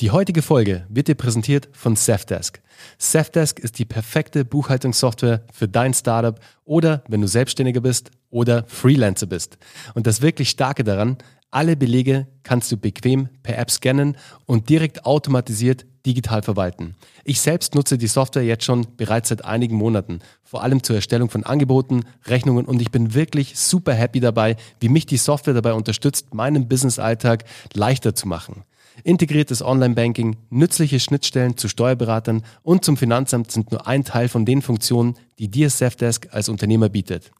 Die heutige Folge wird dir präsentiert von Safdesk. Safdesk ist die perfekte Buchhaltungssoftware für dein Startup oder wenn du Selbstständiger bist oder Freelancer bist. Und das wirklich Starke daran, alle Belege kannst du bequem per App scannen und direkt automatisiert digital verwalten. Ich selbst nutze die Software jetzt schon bereits seit einigen Monaten, vor allem zur Erstellung von Angeboten, Rechnungen und ich bin wirklich super happy dabei, wie mich die Software dabei unterstützt, meinen Business-Alltag leichter zu machen. Integriertes Online-Banking, nützliche Schnittstellen zu Steuerberatern und zum Finanzamt sind nur ein Teil von den Funktionen, die dir Safdesk als Unternehmer bietet.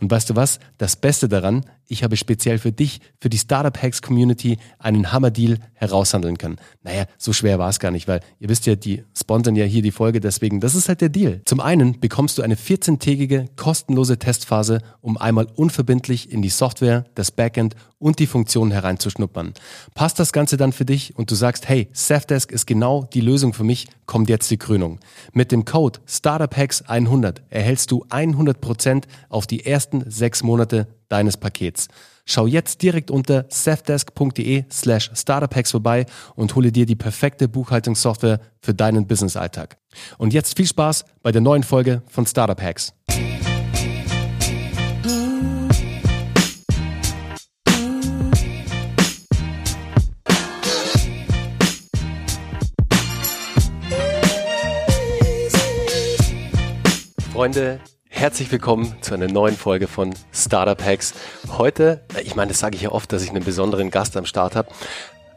Und weißt du was? Das Beste daran, ich habe speziell für dich, für die Startup Hacks Community einen Hammer-Deal heraushandeln können. Naja, so schwer war es gar nicht, weil ihr wisst ja, die sponsern ja hier die Folge, deswegen, das ist halt der Deal. Zum einen bekommst du eine 14-tägige kostenlose Testphase, um einmal unverbindlich in die Software, das Backend und die Funktionen hereinzuschnuppern. Passt das Ganze dann für dich und du sagst, hey, Safdesk ist genau die Lösung für mich, kommt jetzt die Krönung. Mit dem Code StartupHacks100 erhältst du 100% auf die ersten sechs Monate deines Pakets. Schau jetzt direkt unter safdesk.de slash startuphacks vorbei und hole dir die perfekte Buchhaltungssoftware für deinen Business-Alltag. Und jetzt viel Spaß bei der neuen Folge von Startup Hacks. Freunde, herzlich willkommen zu einer neuen Folge von Startup Hacks. Heute, ich meine, das sage ich ja oft, dass ich einen besonderen Gast am Start habe.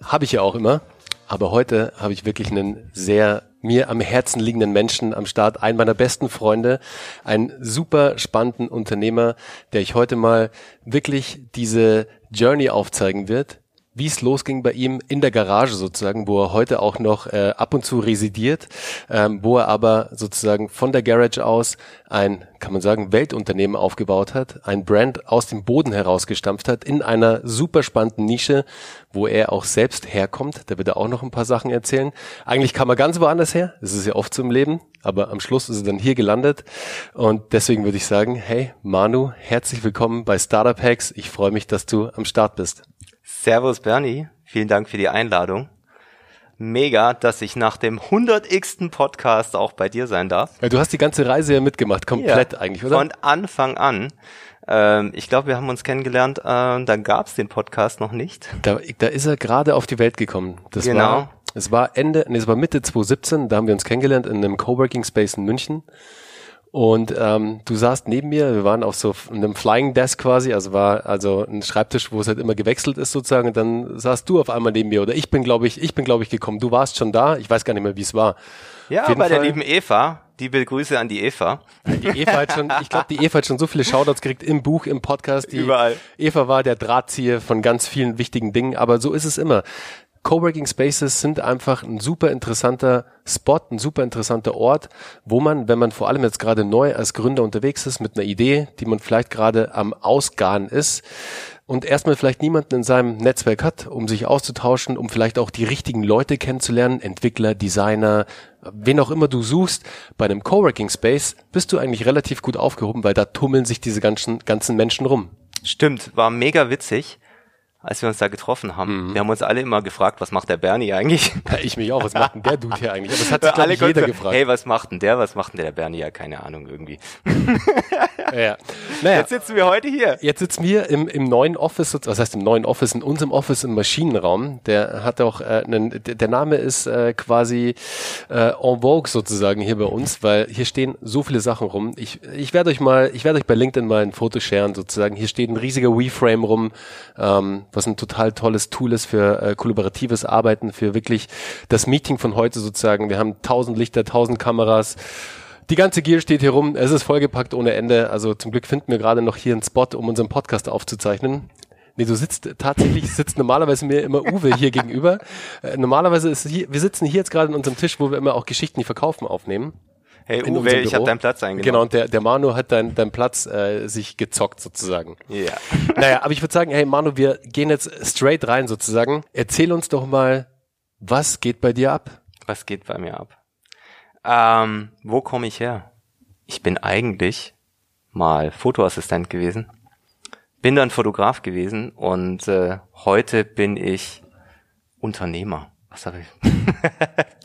Habe ich ja auch immer. Aber heute habe ich wirklich einen sehr mir am Herzen liegenden Menschen am Start, einen meiner besten Freunde, einen super spannenden Unternehmer, der ich heute mal wirklich diese Journey aufzeigen wird, wie es losging bei ihm in der Garage sozusagen, wo er heute auch noch äh, ab und zu residiert, ähm, wo er aber sozusagen von der Garage aus ein, kann man sagen, Weltunternehmen aufgebaut hat, ein Brand aus dem Boden herausgestampft hat, in einer super spannenden Nische, wo er auch selbst herkommt. Da wird er auch noch ein paar Sachen erzählen. Eigentlich kam er ganz woanders her, das ist ja oft so im Leben, aber am Schluss ist er dann hier gelandet. Und deswegen würde ich sagen, hey Manu, herzlich willkommen bei Startup Hacks. Ich freue mich, dass du am Start bist. Servus Bernie, vielen Dank für die Einladung. Mega, dass ich nach dem 100x. Podcast auch bei dir sein darf. Ja, du hast die ganze Reise ja mitgemacht, komplett ja, eigentlich, oder? Von Anfang an. Ähm, ich glaube, wir haben uns kennengelernt, äh, da gab es den Podcast noch nicht. Da, da ist er gerade auf die Welt gekommen. Das genau. War, es war Ende, nee, es war Mitte 2017, da haben wir uns kennengelernt in einem Coworking Space in München. Und ähm, du saßt neben mir, wir waren auf so einem Flying Desk quasi, also war also ein Schreibtisch, wo es halt immer gewechselt ist sozusagen. Und dann saßt du auf einmal neben mir oder ich bin, glaube ich, ich bin, glaube ich, gekommen. Du warst schon da, ich weiß gar nicht mehr, wie es war. Ja, bei Fall. der lieben Eva. Liebe Grüße an die Eva. Die Eva hat schon, ich glaube, die Eva hat schon so viele Shoutouts gekriegt im Buch, im Podcast. Die Überall. Eva war der Drahtzieher von ganz vielen wichtigen Dingen, aber so ist es immer. Coworking Spaces sind einfach ein super interessanter Spot, ein super interessanter Ort, wo man, wenn man vor allem jetzt gerade neu als Gründer unterwegs ist mit einer Idee, die man vielleicht gerade am Ausgaren ist und erstmal vielleicht niemanden in seinem Netzwerk hat, um sich auszutauschen, um vielleicht auch die richtigen Leute kennenzulernen, Entwickler, Designer, wen auch immer du suchst, bei einem Coworking Space bist du eigentlich relativ gut aufgehoben, weil da tummeln sich diese ganzen, ganzen Menschen rum. Stimmt, war mega witzig als wir uns da getroffen haben. Mhm. Wir haben uns alle immer gefragt, was macht der Bernie eigentlich? Ja, ich mich auch, was macht denn der Dude hier eigentlich? Aber das hat sich, alle ich, jeder gefragt. Hey, was macht denn der, was macht denn der, der Bernie? Ja, keine Ahnung, irgendwie. ja. Naja, jetzt sitzen wir heute hier. Jetzt sitzen wir im, im neuen Office, was heißt im neuen Office, in unserem Office im Maschinenraum. Der hat auch, äh, einen, der Name ist äh, quasi äh, en vogue sozusagen hier bei uns, weil hier stehen so viele Sachen rum. Ich, ich werde euch mal, ich werde euch bei LinkedIn mal ein Foto sharen sozusagen. Hier steht ein riesiger WeFrame rum. Ähm, was ein total tolles Tool ist für äh, kollaboratives Arbeiten, für wirklich das Meeting von heute sozusagen. Wir haben tausend Lichter, tausend Kameras. Die ganze Gear steht hier rum. Es ist vollgepackt ohne Ende. Also zum Glück finden wir gerade noch hier einen Spot, um unseren Podcast aufzuzeichnen. Nee, du sitzt tatsächlich, sitzt normalerweise mir immer Uwe hier gegenüber. Äh, normalerweise ist hier, wir sitzen hier jetzt gerade an unserem Tisch, wo wir immer auch Geschichten, die verkaufen, aufnehmen. Hey Uwe, ich habe deinen Platz eingenommen. Genau, und der, der Manu hat deinen dein Platz äh, sich gezockt sozusagen. Ja. Yeah. Naja, aber ich würde sagen, hey Manu, wir gehen jetzt straight rein sozusagen. Erzähl uns doch mal, was geht bei dir ab? Was geht bei mir ab? Ähm, wo komme ich her? Ich bin eigentlich mal Fotoassistent gewesen, bin dann Fotograf gewesen und äh, heute bin ich Unternehmer. Was habe ich?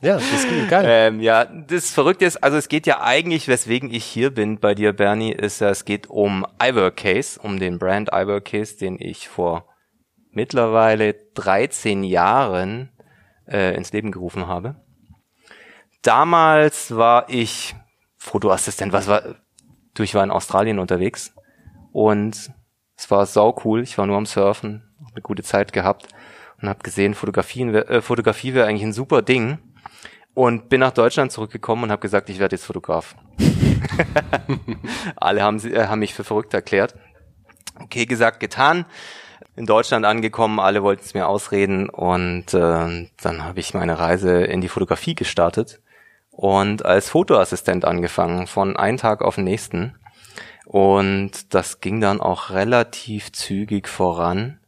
ja, das ist geil. Ähm, ja, das Verrückte ist, also es geht ja eigentlich, weswegen ich hier bin bei dir, Bernie, ist ja, es geht um iWorkcase, um den Brand iWorkcase, den ich vor mittlerweile 13 Jahren äh, ins Leben gerufen habe. Damals war ich Fotoassistent, was war, du, ich war in Australien unterwegs und es war sau cool. Ich war nur am Surfen, eine gute Zeit gehabt und habe gesehen, Fotografien, äh, Fotografie wäre eigentlich ein super Ding und bin nach Deutschland zurückgekommen und habe gesagt, ich werde jetzt Fotograf. Alle haben, äh, haben mich für verrückt erklärt. Okay, gesagt, getan. In Deutschland angekommen, alle wollten es mir ausreden und äh, dann habe ich meine Reise in die Fotografie gestartet und als Fotoassistent angefangen, von einem Tag auf den nächsten. Und das ging dann auch relativ zügig voran.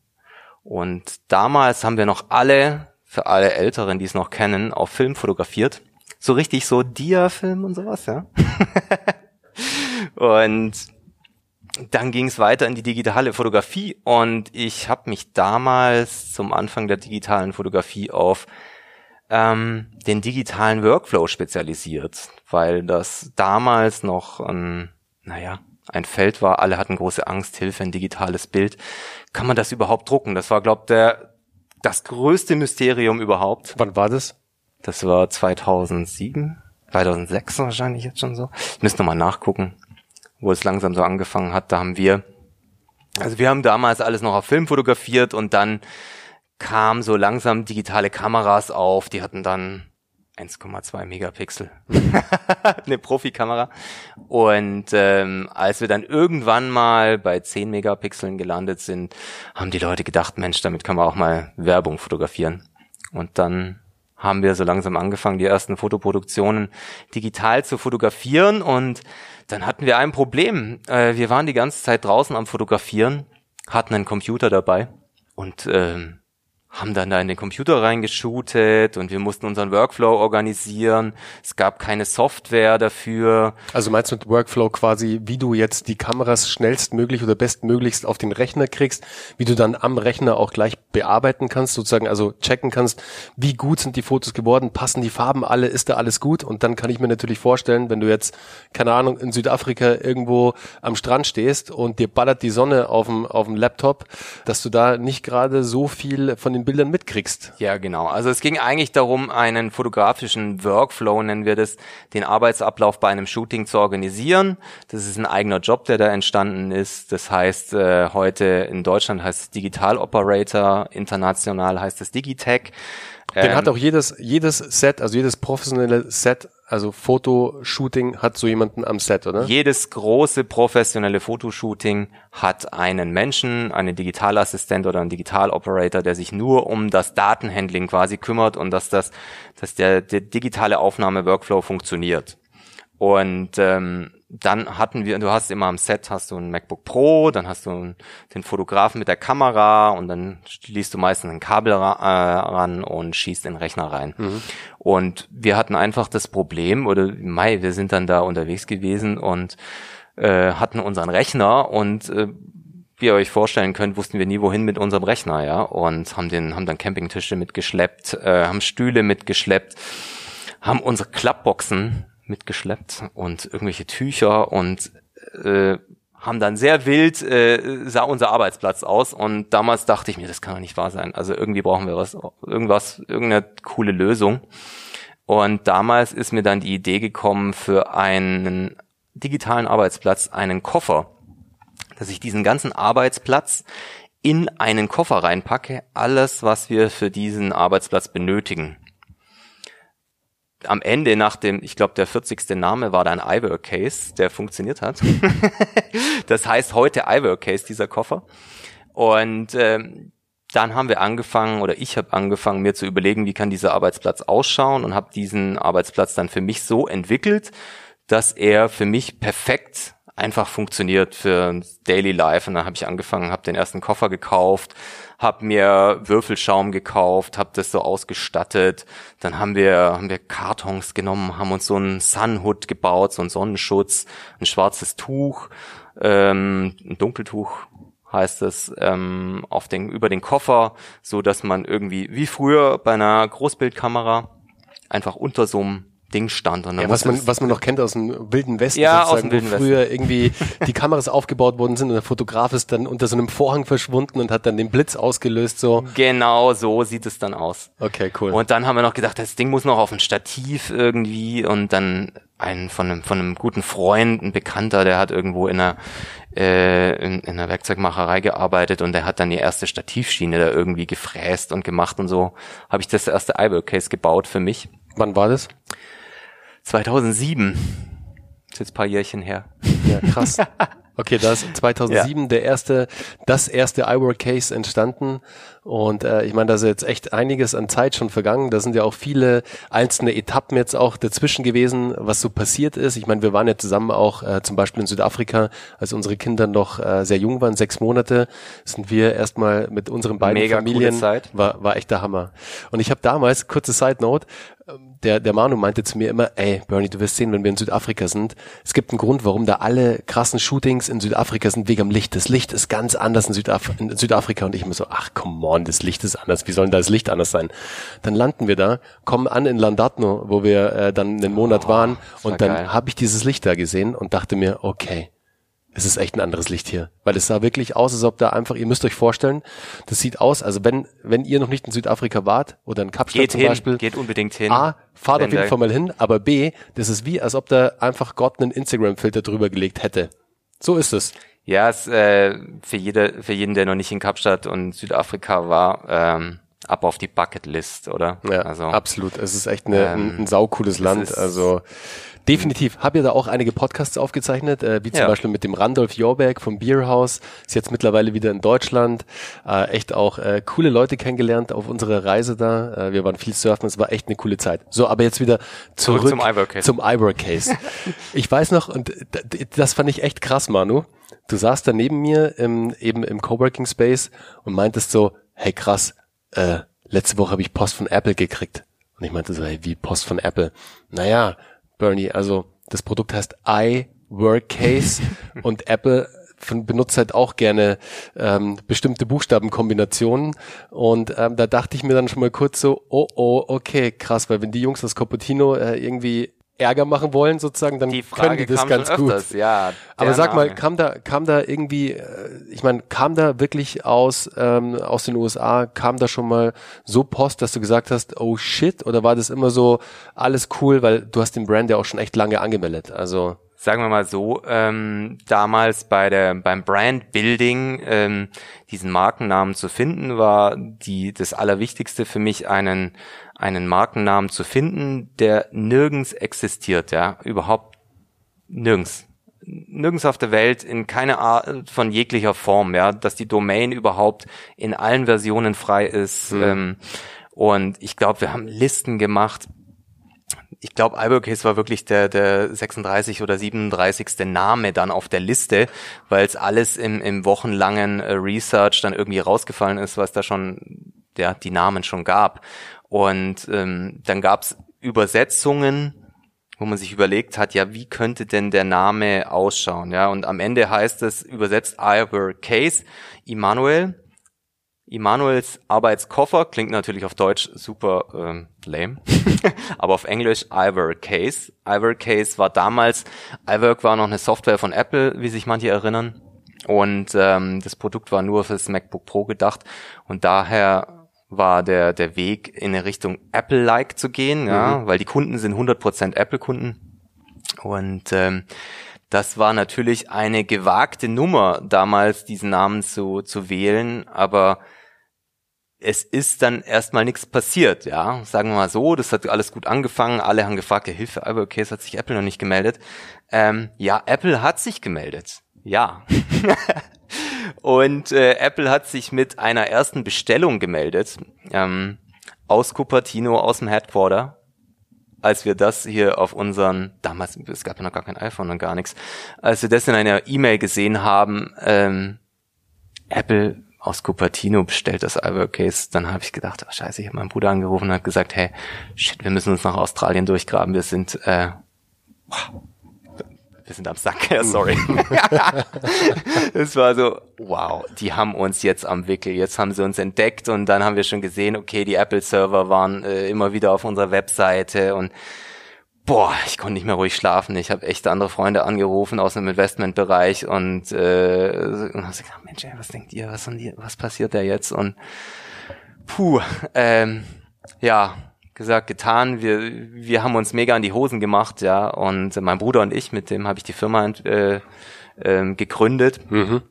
Und damals haben wir noch alle, für alle Älteren, die es noch kennen, auf Film fotografiert. So richtig so Dia-Film und sowas, ja. und dann ging es weiter in die digitale Fotografie und ich habe mich damals zum Anfang der digitalen Fotografie auf ähm, den digitalen Workflow spezialisiert, weil das damals noch ein, naja, ein Feld war, alle hatten große Angst, Hilfe, ein digitales Bild. Kann man das überhaupt drucken? Das war, glaube der das größte Mysterium überhaupt. Wann war das? Das war 2007, 2006 wahrscheinlich jetzt schon so. Ich müsste nochmal nachgucken, wo es langsam so angefangen hat. Da haben wir, also wir haben damals alles noch auf Film fotografiert und dann kam so langsam digitale Kameras auf. Die hatten dann 1,2 Megapixel. eine Profikamera. Und ähm, als wir dann irgendwann mal bei 10 Megapixeln gelandet sind, haben die Leute gedacht, Mensch, damit kann man auch mal Werbung fotografieren. Und dann haben wir so langsam angefangen, die ersten Fotoproduktionen digital zu fotografieren. Und dann hatten wir ein Problem. Äh, wir waren die ganze Zeit draußen am Fotografieren, hatten einen Computer dabei und ähm, haben dann da in den Computer reingeshootet und wir mussten unseren Workflow organisieren. Es gab keine Software dafür. Also meinst du mit Workflow quasi, wie du jetzt die Kameras schnellstmöglich oder bestmöglichst auf den Rechner kriegst, wie du dann am Rechner auch gleich bearbeiten kannst, sozusagen also checken kannst, wie gut sind die Fotos geworden, passen die Farben alle, ist da alles gut? Und dann kann ich mir natürlich vorstellen, wenn du jetzt, keine Ahnung, in Südafrika irgendwo am Strand stehst und dir ballert die Sonne auf dem, auf dem Laptop, dass du da nicht gerade so viel von den Bildern mitkriegst. Ja, genau. Also es ging eigentlich darum, einen fotografischen Workflow, nennen wir das, den Arbeitsablauf bei einem Shooting zu organisieren. Das ist ein eigener Job, der da entstanden ist. Das heißt, äh, heute in Deutschland heißt es Digital Operator, international heißt es Digitech. Den ähm, hat auch jedes, jedes Set, also jedes professionelle Set also Fotoshooting hat so jemanden am Set, oder? Jedes große professionelle Fotoshooting hat einen Menschen, einen Digitalassistent oder einen Digitaloperator, der sich nur um das Datenhandling quasi kümmert und dass das, dass der, der digitale Aufnahme-Workflow funktioniert. Und ähm, dann hatten wir, du hast immer am Set hast du ein MacBook Pro, dann hast du den Fotografen mit der Kamera und dann schließt du meistens ein Kabel äh, ran und schießt den Rechner rein. Mhm. Und wir hatten einfach das Problem, oder Mai, wir sind dann da unterwegs gewesen und äh, hatten unseren Rechner und äh, wie ihr euch vorstellen könnt, wussten wir nie wohin mit unserem Rechner, ja, und haben den, haben dann Campingtische mitgeschleppt, äh, haben Stühle mitgeschleppt, haben unsere Klappboxen mitgeschleppt und irgendwelche Tücher und äh, haben dann sehr wild, äh, sah unser Arbeitsplatz aus und damals dachte ich mir, das kann doch nicht wahr sein. Also irgendwie brauchen wir was, irgendwas, irgendeine coole Lösung. Und damals ist mir dann die Idee gekommen für einen digitalen Arbeitsplatz, einen Koffer, dass ich diesen ganzen Arbeitsplatz in einen Koffer reinpacke, alles, was wir für diesen Arbeitsplatz benötigen am Ende nach dem, ich glaube, der 40. Name war dann iWork Case, der funktioniert hat. das heißt heute iWork Case, dieser Koffer. Und ähm, dann haben wir angefangen oder ich habe angefangen, mir zu überlegen, wie kann dieser Arbeitsplatz ausschauen und habe diesen Arbeitsplatz dann für mich so entwickelt, dass er für mich perfekt einfach funktioniert für Daily Life. Und dann habe ich angefangen, habe den ersten Koffer gekauft, habe mir Würfelschaum gekauft, habe das so ausgestattet. Dann haben wir haben wir Kartons genommen, haben uns so einen Sunhood gebaut, so einen Sonnenschutz, ein schwarzes Tuch, ähm, ein Dunkeltuch heißt es ähm, auf den über den Koffer, so dass man irgendwie wie früher bei einer Großbildkamera einfach unter so einem Ding stand. Und ja, was man, was man noch kennt aus dem Wilden Westen, ja, aus dem Wilden wo früher Westen. irgendwie die Kameras aufgebaut worden sind und der Fotograf ist dann unter so einem Vorhang verschwunden und hat dann den Blitz ausgelöst, so. Genau, so sieht es dann aus. Okay, cool. Und dann haben wir noch gedacht, das Ding muss noch auf ein Stativ irgendwie und dann ein von einem, von einem guten Freund, ein Bekannter, der hat irgendwo in einer, äh, in, in einer Werkzeugmacherei gearbeitet und der hat dann die erste Stativschiene da irgendwie gefräst und gemacht und so habe ich das erste Eyeball Case gebaut für mich. Wann war das? 2007. Das ist jetzt ein paar Jährchen her. Ja, krass. Okay, da ist 2007 ja. der erste, das erste iWork Case entstanden. Und äh, ich meine, da ist jetzt echt einiges an Zeit schon vergangen. Da sind ja auch viele einzelne Etappen jetzt auch dazwischen gewesen, was so passiert ist. Ich meine, wir waren ja zusammen auch äh, zum Beispiel in Südafrika, als unsere Kinder noch äh, sehr jung waren, sechs Monate, sind wir erstmal mit unseren beiden Mega Familien. Coole Zeit. War, war echt der Hammer. Und ich habe damals, kurze Side Note, der, der Manu meinte zu mir immer, ey, Bernie, du wirst sehen, wenn wir in Südafrika sind, es gibt einen Grund, warum da alle krassen Shootings in Südafrika sind, wegen dem Licht. Das Licht ist ganz anders in, Südaf in Südafrika. Und ich immer so, ach, come on, das Licht ist anders. Wie soll denn das Licht anders sein? Dann landen wir da, kommen an in Landatno, wo wir äh, dann einen Monat oh, waren. Und dann habe ich dieses Licht da gesehen und dachte mir, okay, es ist echt ein anderes Licht hier, weil es sah wirklich aus, als ob da einfach, ihr müsst euch vorstellen, das sieht aus, also wenn, wenn ihr noch nicht in Südafrika wart oder in Kapstadt geht zum hin, Beispiel. Geht unbedingt hin. A, fahrt auf jeden Fall mal hin, aber B, das ist wie, als ob da einfach Gott einen Instagram-Filter drüber gelegt hätte. So ist es. Ja, es, äh, für jede, für jeden, der noch nicht in Kapstadt und Südafrika war, ähm, ab auf die Bucketlist, oder? Ja, also, absolut. Es ist echt eine, ähm, ein, ein saucooles Land. Also Definitiv. Hab ja da auch einige Podcasts aufgezeichnet, äh, wie zum ja. Beispiel mit dem Randolph Jorberg vom Bierhaus. Ist jetzt mittlerweile wieder in Deutschland. Äh, echt auch äh, coole Leute kennengelernt auf unserer Reise da. Äh, wir waren viel surfen, es war echt eine coole Zeit. So, aber jetzt wieder zurück, zurück zum Ivor Case. Zum Ivor Case. ich weiß noch, und das fand ich echt krass, Manu. Du saßt da neben mir im, eben im Coworking Space und meintest so, hey krass, äh, letzte Woche habe ich Post von Apple gekriegt. Und ich meinte so, hey, wie Post von Apple? Naja, Bernie. Also das Produkt heißt iWorkcase und Apple benutzt halt auch gerne ähm, bestimmte Buchstabenkombinationen. Und ähm, da dachte ich mir dann schon mal kurz so, oh oh, okay, krass, weil wenn die Jungs aus Cupertino äh, irgendwie Ärger machen wollen, sozusagen, dann können die das ganz gut. Öfters, ja, Aber sag Name. mal, kam da, kam da irgendwie, äh, ich meine, kam da wirklich aus, ähm, aus den USA, kam da schon mal so Post, dass du gesagt hast, oh shit, oder war das immer so alles cool, weil du hast den Brand ja auch schon echt lange angemeldet, also sagen wir mal so, ähm, damals bei der beim Brand Building ähm, diesen Markennamen zu finden, war die das Allerwichtigste für mich einen einen Markennamen zu finden, der nirgends existiert, ja, überhaupt nirgends. Nirgends auf der Welt, in keiner Art von jeglicher Form, ja, dass die Domain überhaupt in allen Versionen frei ist. Mhm. Ähm, und ich glaube, wir haben Listen gemacht. Ich glaube, Albuquerque war wirklich der, der 36 oder 37. Name dann auf der Liste, weil es alles im, im wochenlangen äh, Research dann irgendwie rausgefallen ist, was da schon, ja, die Namen schon gab. Und ähm, dann gab's Übersetzungen, wo man sich überlegt hat, ja, wie könnte denn der Name ausschauen? Ja, und am Ende heißt es übersetzt Ivor Case, Immanuel. Immanuels Arbeitskoffer klingt natürlich auf Deutsch super ähm, lame, aber auf Englisch Ivor Case. Ivor Case war damals, iWork war noch eine Software von Apple, wie sich manche erinnern. Und ähm, das Produkt war nur fürs MacBook Pro gedacht und daher war der, der Weg in eine Richtung Apple-like zu gehen, ja, mhm. weil die Kunden sind 100% Apple-Kunden. Und ähm, das war natürlich eine gewagte Nummer, damals diesen Namen zu, zu wählen, aber es ist dann erstmal nichts passiert, ja. Sagen wir mal so, das hat alles gut angefangen, alle haben gefragt, ja, Hilfe, aber okay, es hat sich Apple noch nicht gemeldet. Ähm, ja, Apple hat sich gemeldet. Ja. Und äh, Apple hat sich mit einer ersten Bestellung gemeldet ähm, aus Cupertino, aus dem Headquarter. Als wir das hier auf unseren, damals, es gab ja noch gar kein iPhone und gar nichts, als wir das in einer E-Mail gesehen haben, ähm, Apple aus Cupertino bestellt das iWork Case, dann habe ich gedacht, oh, scheiße, ich habe meinen Bruder angerufen und hat gesagt, hey, shit, wir müssen uns nach Australien durchgraben, wir sind, äh, wir sind am Sack, ja, sorry. es war so, wow, die haben uns jetzt am Wickel, jetzt haben sie uns entdeckt und dann haben wir schon gesehen, okay, die Apple-Server waren äh, immer wieder auf unserer Webseite und boah, ich konnte nicht mehr ruhig schlafen. Ich habe echt andere Freunde angerufen aus dem Investmentbereich und, äh, und habe gesagt, Mensch, ey, was denkt ihr, was, die, was passiert da jetzt? Und puh, ähm, ja, gesagt, getan. Wir, wir haben uns mega in die Hosen gemacht, ja. Und mein Bruder und ich, mit dem habe ich die Firma äh, äh, gegründet. Mhm.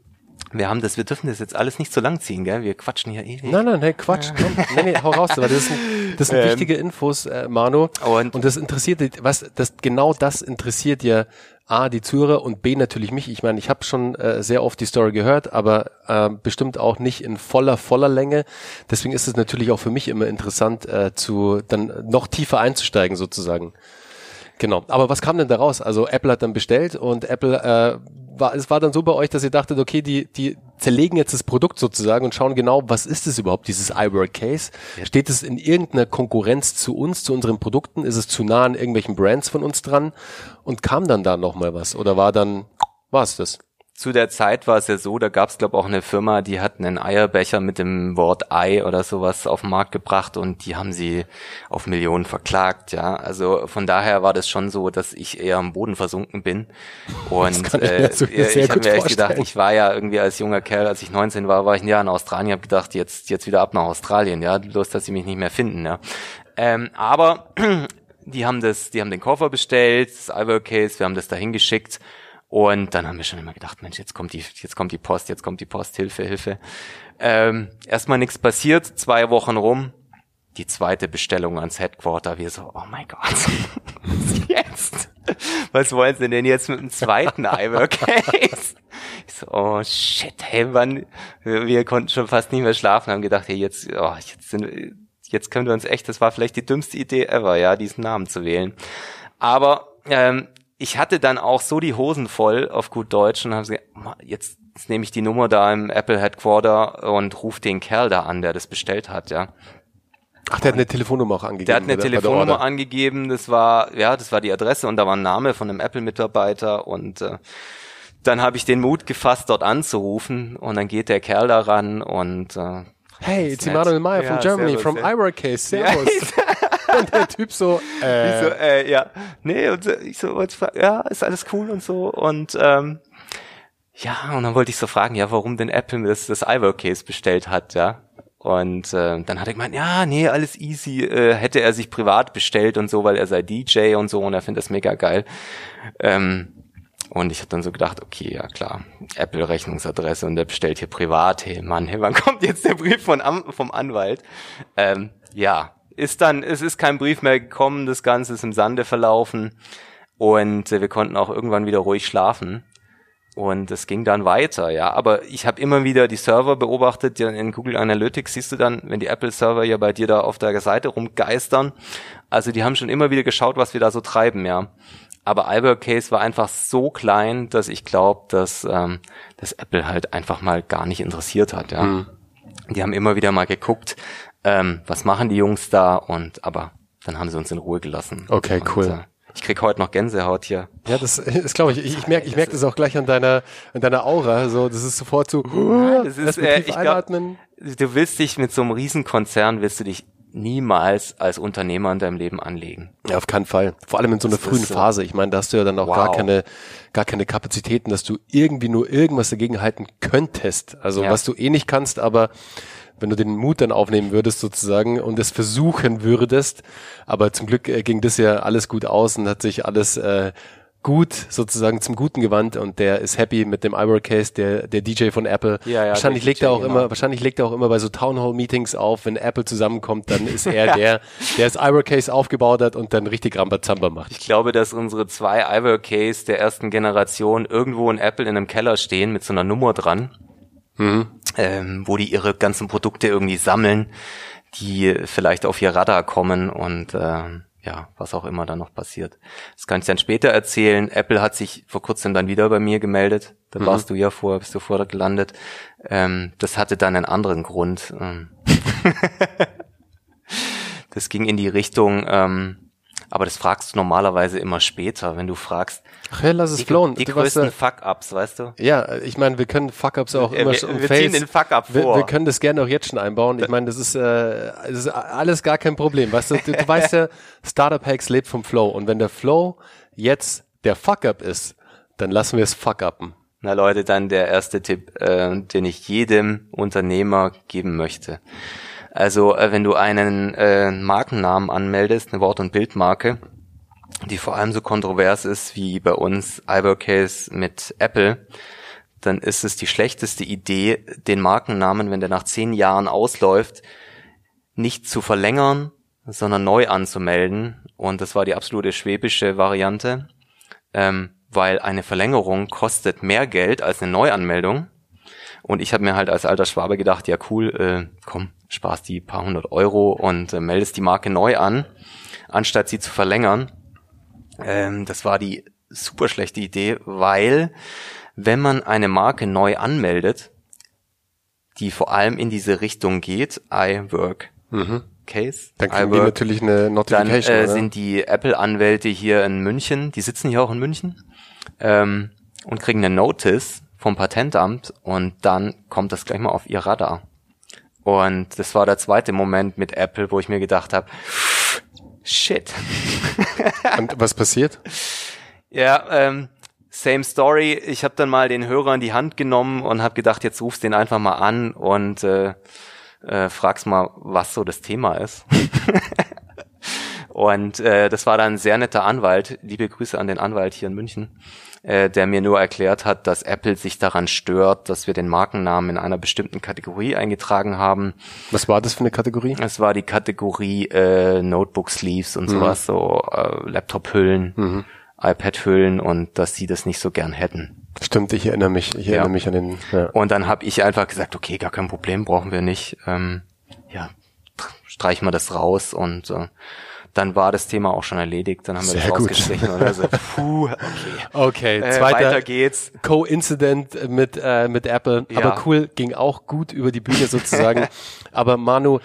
Wir haben das, wir dürfen das jetzt alles nicht so lang ziehen, gell? Wir quatschen hier ewig. Nein, nein, nein, Quatsch. Komm, nee, nee, hau raus, weil das sind, das sind ähm, wichtige Infos, äh, Manu. Und, und das interessiert, was, das, genau das interessiert ja A, die Zuhörer und B, natürlich mich. Ich meine, ich habe schon äh, sehr oft die Story gehört, aber äh, bestimmt auch nicht in voller, voller Länge. Deswegen ist es natürlich auch für mich immer interessant, äh, zu dann noch tiefer einzusteigen sozusagen. Genau. Aber was kam denn daraus? Also Apple hat dann bestellt und Apple äh, war, es war dann so bei euch, dass ihr dachtet, okay, die, die zerlegen jetzt das Produkt sozusagen und schauen genau, was ist es überhaupt, dieses iWork Case? Steht es in irgendeiner Konkurrenz zu uns, zu unseren Produkten? Ist es zu nah an irgendwelchen Brands von uns dran? Und kam dann da nochmal was? Oder war dann, war es das? Zu der Zeit war es ja so, da gab es glaube auch eine Firma, die hat einen Eierbecher mit dem Wort Ei oder sowas auf den Markt gebracht und die haben sie auf Millionen verklagt, ja. Also von daher war das schon so, dass ich eher am Boden versunken bin. Und äh, ich, ich habe mir echt gedacht, ich war ja irgendwie als junger Kerl, als ich 19 war, war ich ein Jahr in Australien, habe gedacht, jetzt jetzt wieder ab nach Australien, ja, bloß dass sie mich nicht mehr finden, ja. Ähm, aber die haben das, die haben den Koffer bestellt, das Ivory Case, wir haben das dahin geschickt und dann haben wir schon immer gedacht, Mensch, jetzt kommt die, jetzt kommt die Post, jetzt kommt die Post, Hilfe, Hilfe. Ähm, erstmal nichts passiert, zwei Wochen rum, die zweite Bestellung ans Headquarter. Wir so, oh mein Gott, was jetzt? Was wollen sie denn jetzt mit dem zweiten Iwork-Case? Ich so, oh shit, hey, wann? Wir konnten schon fast nicht mehr schlafen, haben gedacht, hey, jetzt, oh, jetzt sind, jetzt können wir uns echt, das war vielleicht die dümmste Idee ever, ja, diesen Namen zu wählen. Aber ähm, ich hatte dann auch so die Hosen voll auf gut Deutsch und habe gesagt, jetzt, jetzt nehme ich die Nummer da im Apple Headquarter und rufe den Kerl da an, der das bestellt hat, ja. Ach, der hat eine Telefonnummer auch angegeben. Der hat eine Telefonnummer angegeben, das war, ja, das war die Adresse und da war ein Name von einem Apple-Mitarbeiter und äh, dann habe ich den Mut gefasst, dort anzurufen und dann geht der Kerl da ran und äh, Hey, it's Emanuel Meyer ja, from Germany, servus, from Iworkcase, servus. Ja, und der Typ so, äh, so, äh ja, nee, und ich so, ja, ist alles cool und so und ähm, ja, und dann wollte ich so fragen, ja, warum denn Apple das, das iWork Case bestellt hat, ja. Und äh, dann hat er gemeint, ja, nee, alles easy, äh, hätte er sich privat bestellt und so, weil er sei DJ und so und er findet das mega geil. Ähm, und ich habe dann so gedacht, okay, ja klar, Apple-Rechnungsadresse und der bestellt hier privat. Hey Mann, hey, wann kommt jetzt der Brief von, vom Anwalt? Ähm, ja, ist dann, es ist kein Brief mehr gekommen, das Ganze ist im Sande verlaufen und äh, wir konnten auch irgendwann wieder ruhig schlafen. Und es ging dann weiter, ja. Aber ich habe immer wieder die Server beobachtet. Ja, in Google Analytics siehst du dann, wenn die Apple-Server ja bei dir da auf der Seite rumgeistern. Also die haben schon immer wieder geschaut, was wir da so treiben, ja. Aber Albert Case war einfach so klein, dass ich glaube, dass ähm, das Apple halt einfach mal gar nicht interessiert hat, ja. Mhm. Die haben immer wieder mal geguckt, ähm, was machen die Jungs da und aber dann haben sie uns in Ruhe gelassen. Okay, und, cool. Äh, ich krieg heute noch Gänsehaut hier. Ja, das ist, glaube ich. Ich, ich merke, ich merke das auch gleich an deiner, an deiner Aura. So, das ist sofort so. Uh, das ist, äh, ich glaub, du willst dich mit so einem Riesenkonzern, willst du dich niemals als Unternehmer in deinem Leben anlegen. Ja, auf keinen Fall. Vor allem in so einer frühen so. Phase. Ich meine, da hast du ja dann auch wow. gar keine, gar keine Kapazitäten, dass du irgendwie nur irgendwas dagegen halten könntest. Also ja. was du eh nicht kannst, aber wenn du den Mut dann aufnehmen würdest sozusagen und es versuchen würdest. Aber zum Glück äh, ging das ja alles gut aus und hat sich alles äh, gut sozusagen zum Guten gewandt und der ist happy mit dem iWork Case, der der DJ von Apple. Ja, ja, wahrscheinlich legt er auch genau. immer, wahrscheinlich legt er auch immer bei so Town Hall Meetings auf, wenn Apple zusammenkommt, dann ist er der, der das iWork Case aufgebaut hat und dann richtig Rambazamba macht. Ich glaube, dass unsere zwei iWork Case der ersten Generation irgendwo in Apple in einem Keller stehen mit so einer Nummer dran mhm. Ähm, wo die ihre ganzen Produkte irgendwie sammeln, die vielleicht auf ihr Radar kommen und äh, ja, was auch immer da noch passiert. Das kann ich dann später erzählen. Apple hat sich vor kurzem dann wieder bei mir gemeldet. Da mhm. warst du ja vor, bist du vorher gelandet. Ähm, das hatte dann einen anderen Grund. Ähm. das ging in die Richtung, ähm, Aber das fragst du normalerweise immer später, wenn du fragst. Ach ja, lass es Die, flowen. die weißt größten Fuck-Ups, weißt du? Ja, ich meine, wir können Fuck-Ups auch Wir- immer wir- schon wir Fails- ziehen den Fuck-Up wir, vor. wir können das gerne auch jetzt schon einbauen. Ich meine, das ist, äh, das ist alles gar kein Problem. Weißt du, du, du weißt ja, Startup Hacks lebt vom Flow. Und wenn der Flow jetzt der Fuck-Up ist, dann lassen wir es Fuck-Uppen. Na Leute, dann der erste Tipp, äh, den ich jedem Unternehmer geben möchte. Also äh, wenn du einen äh, Markennamen anmeldest, eine Wort- und Bildmarke, die vor allem so kontrovers ist wie bei uns Ibercase mit Apple, dann ist es die schlechteste Idee, den Markennamen, wenn der nach zehn Jahren ausläuft, nicht zu verlängern, sondern neu anzumelden. Und das war die absolute schwäbische Variante, ähm, weil eine Verlängerung kostet mehr Geld als eine Neuanmeldung. Und ich habe mir halt als alter Schwabe gedacht, ja cool, äh, komm, sparst die paar hundert Euro und äh, meldest die Marke neu an, anstatt sie zu verlängern. Ähm, das war die super schlechte Idee, weil wenn man eine Marke neu anmeldet, die vor allem in diese Richtung geht, I work case, Mhm. Dann I kriegen die natürlich eine dann Notification. äh, oder? sind die Apple-Anwälte hier in München, die sitzen hier auch in München, ähm, und kriegen eine Notice vom Patentamt und dann kommt das gleich mal auf ihr Radar. Und das war der zweite Moment mit Apple, wo ich mir gedacht habe, shit. Und was passiert? Ja, ähm, same story. Ich habe dann mal den Hörer in die Hand genommen und habe gedacht, jetzt rufst den einfach mal an und äh, äh, fragst mal, was so das Thema ist. und äh, das war dann ein sehr netter Anwalt. Liebe Grüße an den Anwalt hier in München, äh, der mir nur erklärt hat, dass Apple sich daran stört, dass wir den Markennamen in einer bestimmten Kategorie eingetragen haben. Was war das für eine Kategorie? Es war die Kategorie äh, Notebook Sleeves und sowas, so äh, Laptop-Hüllen, iPad-Hüllen und dass sie das nicht so gern hätten. Stimmt, ich erinnere mich. Ich erinnere mich an den. Ja. Und dann habe ich einfach gesagt, okay, gar kein Problem, brauchen wir nicht. Ähm, ja, tr- streichen wir das raus und äh, dann war das Thema auch schon erledigt. Dann haben wir Sehr das gut. rausgestrichen und also, puh, okay. Okay, Äh, zweiter weiter geht's. Co-Incident mit, äh, mit Apple. Ja. Aber cool, ging auch gut über die Bühne sozusagen. Aber Manu,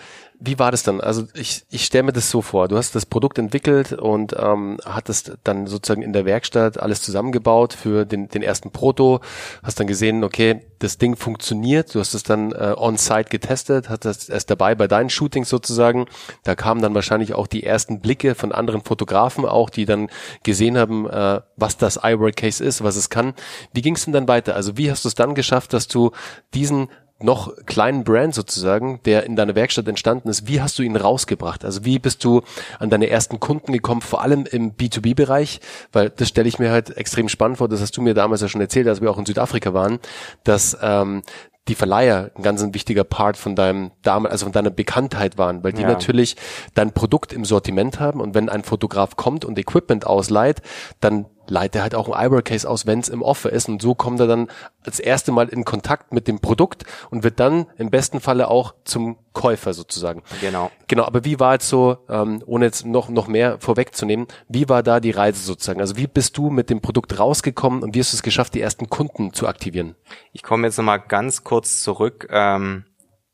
wie war das dann? Also ich, ich stelle mir das so vor, du hast das Produkt entwickelt und ähm, hattest dann sozusagen in der Werkstatt alles zusammengebaut für den, den ersten Proto, hast dann gesehen, okay, das Ding funktioniert, du hast es dann äh, on-site getestet, hattest es dabei bei deinen Shootings sozusagen, da kamen dann wahrscheinlich auch die ersten Blicke von anderen Fotografen auch, die dann gesehen haben, äh, was das iWork Case ist, was es kann. Wie ging es denn dann weiter? Also wie hast du es dann geschafft, dass du diesen noch kleinen Brand sozusagen, der in deiner Werkstatt entstanden ist, wie hast du ihn rausgebracht? Also wie bist du an deine ersten Kunden gekommen, vor allem im B2B-Bereich? Weil das stelle ich mir halt extrem spannend vor, das hast du mir damals ja schon erzählt, als wir auch in Südafrika waren, dass ähm, die Verleiher ein ganz ein wichtiger Part von deinem damals, also von deiner Bekanntheit waren, weil die Ja. natürlich dein Produkt im Sortiment haben und wenn ein Fotograf kommt und Equipment ausleiht, dann leiht er halt auch ein iWork Case aus, wenn es im Offer ist und so kommt er dann als erste Mal in Kontakt mit dem Produkt und wird dann im besten Falle auch zum Käufer sozusagen. Genau. Genau, aber wie war jetzt so, ähm, ohne jetzt noch, noch mehr vorwegzunehmen, wie war da die Reise sozusagen? Also wie bist du mit dem Produkt rausgekommen und wie hast du es geschafft, die ersten Kunden zu aktivieren? Ich komme jetzt nochmal ganz kurz zurück ähm,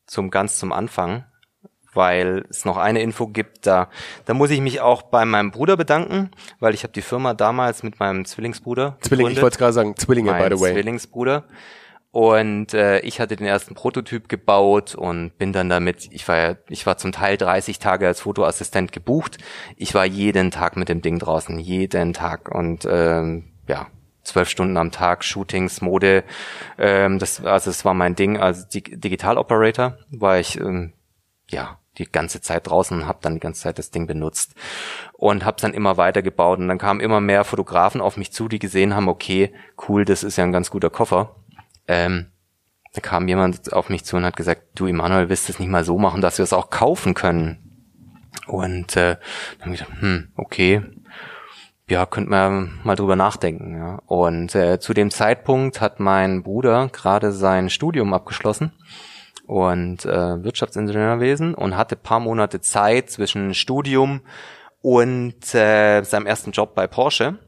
zum ganz zum Anfang, weil es noch eine Info gibt. Da, da muss ich mich auch bei meinem Bruder bedanken, weil ich habe die Firma damals mit meinem Zwillingsbruder Zwillinge, ich gegründet. wollte gerade sagen, Zwillinge, by mein the way. Zwillingsbruder. Und äh, ich hatte den ersten Prototyp gebaut und bin dann damit, ich war ja, ich war zum Teil 30 Tage als Fotoassistent gebucht. Ich war jeden Tag mit dem Ding draußen, jeden Tag. Und ähm, ja, zwölf Stunden am Tag, Shootings, Mode. Ähm, das, also das war mein Ding. Dig Digital Operator war ich ähm, ja die ganze Zeit draußen und habe dann die ganze Zeit das Ding benutzt und habe dann immer weiter gebaut und dann kamen immer mehr Fotografen auf mich zu, die gesehen haben, okay, cool, das ist ja ein ganz guter Koffer. Ähm, da kam jemand auf mich zu und hat gesagt, du Emanuel, willst du es nicht mal so machen, dass wir es auch kaufen können? Und äh, dann habe ich gedacht, hm, okay, ja, könnte man mal drüber nachdenken. Ja. Und äh, zu dem Zeitpunkt hat mein Bruder gerade sein Studium abgeschlossen und äh, Wirtschaftsingenieurwesen und hatte paar Monate Zeit zwischen Studium und äh, seinem ersten Job bei Porsche.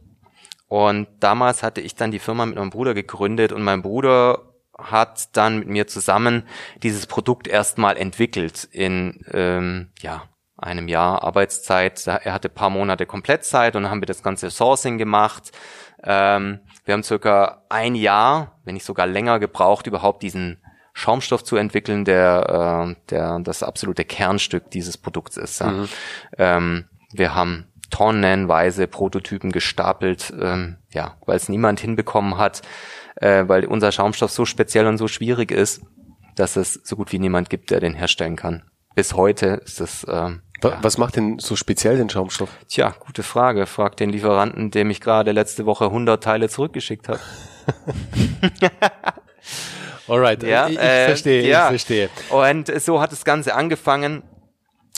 Und damals hatte ich dann die Firma mit meinem Bruder gegründet und mein Bruder hat dann mit mir zusammen dieses Produkt erstmal entwickelt in ähm, ja einem Jahr Arbeitszeit. Er hatte paar Monate Komplettzeit und dann haben wir das ganze Sourcing gemacht. Ähm, wir haben circa ein Jahr, wenn nicht sogar länger gebraucht, überhaupt diesen Schaumstoff zu entwickeln, der, äh, der das absolute Kernstück dieses Produkts ist. Ja. Mhm. Ähm, wir haben tonnenweise Prototypen gestapelt, ähm, ja, weil es niemand hinbekommen hat, äh, weil unser Schaumstoff so speziell und so schwierig ist, dass es so gut wie niemand gibt, der den herstellen kann. Bis heute ist es. Ähm, ja. Was macht denn so speziell den Schaumstoff? Tja, gute Frage. Frag den Lieferanten, dem ich gerade letzte Woche 100 Teile zurückgeschickt habe. Alright, ja, ich, ich äh, verstehe, ja. ich verstehe. Und so hat das Ganze angefangen.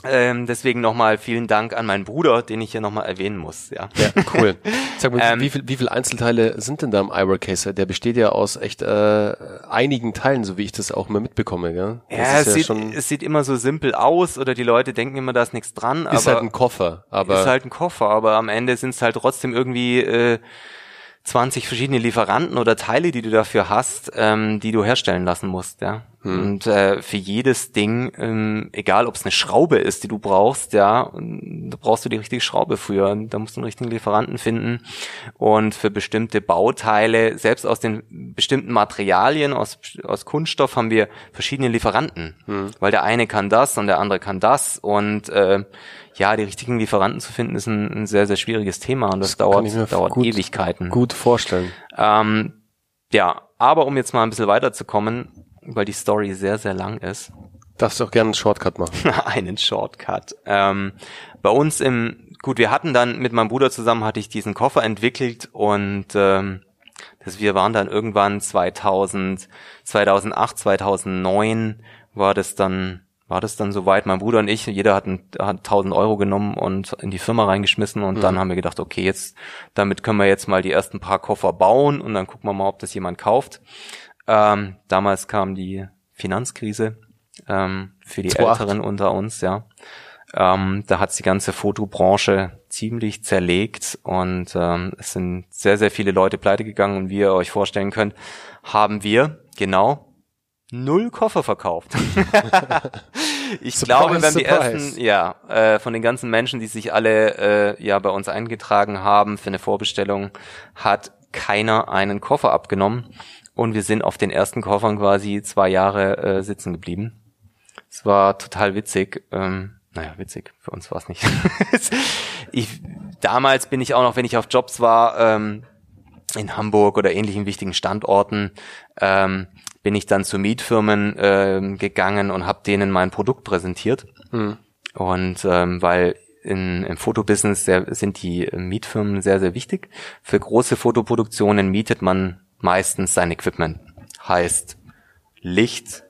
Ähm, deswegen nochmal vielen Dank an meinen Bruder, den ich hier nochmal erwähnen muss. Ja, ja cool. Sag mal, ähm, wie, viel, wie viele Einzelteile sind denn da im iWork-Case? Der besteht ja aus echt äh, einigen Teilen, so wie ich das auch mal mitbekomme. Gell? Das ja, es, ja sieht, schon es sieht immer so simpel aus oder die Leute denken immer, da ist nichts dran. Ist halt ein Koffer. aber Ist halt ein Koffer, aber am Ende sind es halt trotzdem irgendwie... Äh, 20 verschiedene Lieferanten oder Teile, die du dafür hast, ähm, die du herstellen lassen musst, ja. Hm. Und äh, für jedes Ding, ähm, egal ob es eine Schraube ist, die du brauchst, ja, da brauchst du die richtige Schraube für. Da musst du einen richtigen Lieferanten finden. Und für bestimmte Bauteile, selbst aus den bestimmten Materialien, aus, aus Kunststoff, haben wir verschiedene Lieferanten. Hm. Weil der eine kann das und der andere kann das. Und äh, ja, die richtigen Lieferanten zu finden, ist ein, ein sehr, sehr schwieriges Thema und das, das dauert, dauert gut, Ewigkeiten. Gut vorstellen. Ähm, ja, aber um jetzt mal ein bisschen weiterzukommen, weil die Story sehr, sehr lang ist. Darfst du auch gerne einen Shortcut machen. einen Shortcut. Ähm, bei uns im, gut, wir hatten dann mit meinem Bruder zusammen, hatte ich diesen Koffer entwickelt und ähm, das, wir waren dann irgendwann 2000, 2008, 2009 war das dann war das dann soweit. Mein Bruder und ich, jeder hat, ein, hat 1000 Euro genommen und in die Firma reingeschmissen und mhm. dann haben wir gedacht, okay, jetzt, damit können wir jetzt mal die ersten paar Koffer bauen und dann gucken wir mal, ob das jemand kauft. Ähm, damals kam die Finanzkrise ähm, für die 28. Älteren unter uns, ja. Ähm, da hat's die ganze Fotobranche ziemlich zerlegt und ähm, es sind sehr, sehr viele Leute pleite gegangen und wie ihr euch vorstellen könnt, haben wir genau null Koffer verkauft. ich surprise, glaube, wir haben die ersten, ja, äh, von den ganzen Menschen, die sich alle äh, ja bei uns eingetragen haben für eine Vorbestellung, hat keiner einen Koffer abgenommen und wir sind auf den ersten Koffern quasi zwei Jahre äh, sitzen geblieben. Es war total witzig. Ähm, naja, witzig. Für uns war es nicht. ich, damals bin ich auch noch, wenn ich auf Jobs war, ähm, in Hamburg oder ähnlichen wichtigen Standorten, ähm, bin ich dann zu Mietfirmen äh, gegangen und habe denen mein Produkt präsentiert. Mhm. Und ähm, weil in, im Fotobusiness sehr, sind die Mietfirmen sehr, sehr wichtig. Für große Fotoproduktionen mietet man meistens sein Equipment. Heißt Licht,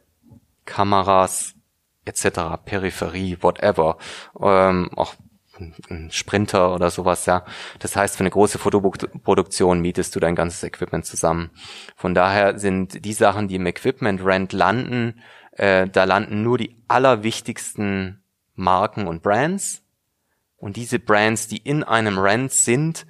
Kameras, etc., Peripherie, whatever. Ähm, auch ein Sprinter oder sowas, ja. Das heißt, für eine große Fotoproduktion mietest du dein ganzes Equipment zusammen. Von daher sind die Sachen, die im Equipment Rent landen, äh, da landen nur die allerwichtigsten Marken und Brands. Und diese Brands, die in einem Rent sind,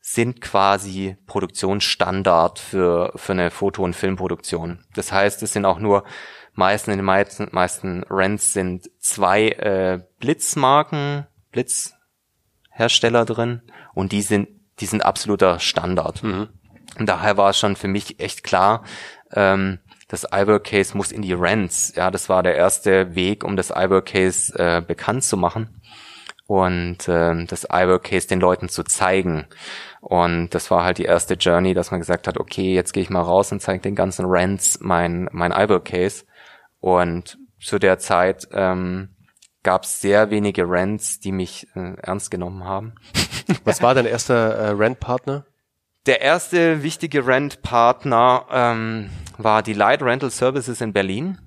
sind quasi Produktionsstandard für, für eine Foto- und Filmproduktion. Das heißt, es sind auch nur meisten in den meisten, meisten Rents sind zwei äh, Blitzmarken Blitzhersteller drin und die sind, die sind absoluter Standard. Mhm. Und daher war es schon für mich echt klar, ähm, das iWork Case muss in die Rents. Ja, das war der erste Weg, um das iWork Case äh, bekannt zu machen und äh, das iWork Case den Leuten zu zeigen. Und das war halt die erste Journey, dass man gesagt hat, okay, jetzt gehe ich mal raus und zeige den ganzen Rents mein mein iWork Case. Und zu der Zeit ähm, gab es sehr wenige Rents, die mich äh, ernst genommen haben. Was war dein erster äh, Rent-Partner? Der erste wichtige Rent-Partner ähm, war die Light Rental Services in Berlin.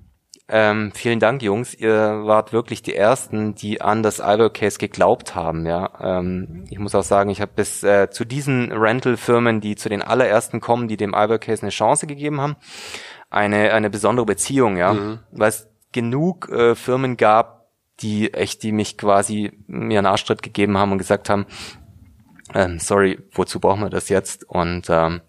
Ähm, vielen Dank, Jungs. Ihr wart wirklich die ersten, die an das Albert Case geglaubt haben. Ja, ähm, ich muss auch sagen, ich habe bis äh, zu diesen Rental-Firmen, die zu den allerersten kommen, die dem Albert Case eine Chance gegeben haben, eine eine besondere Beziehung. Ja, mhm. weil es genug äh, Firmen gab, die echt, die mich quasi mir einen Arschtritt gegeben haben und gesagt haben, ähm, sorry, wozu brauchen wir das jetzt? Und ähm,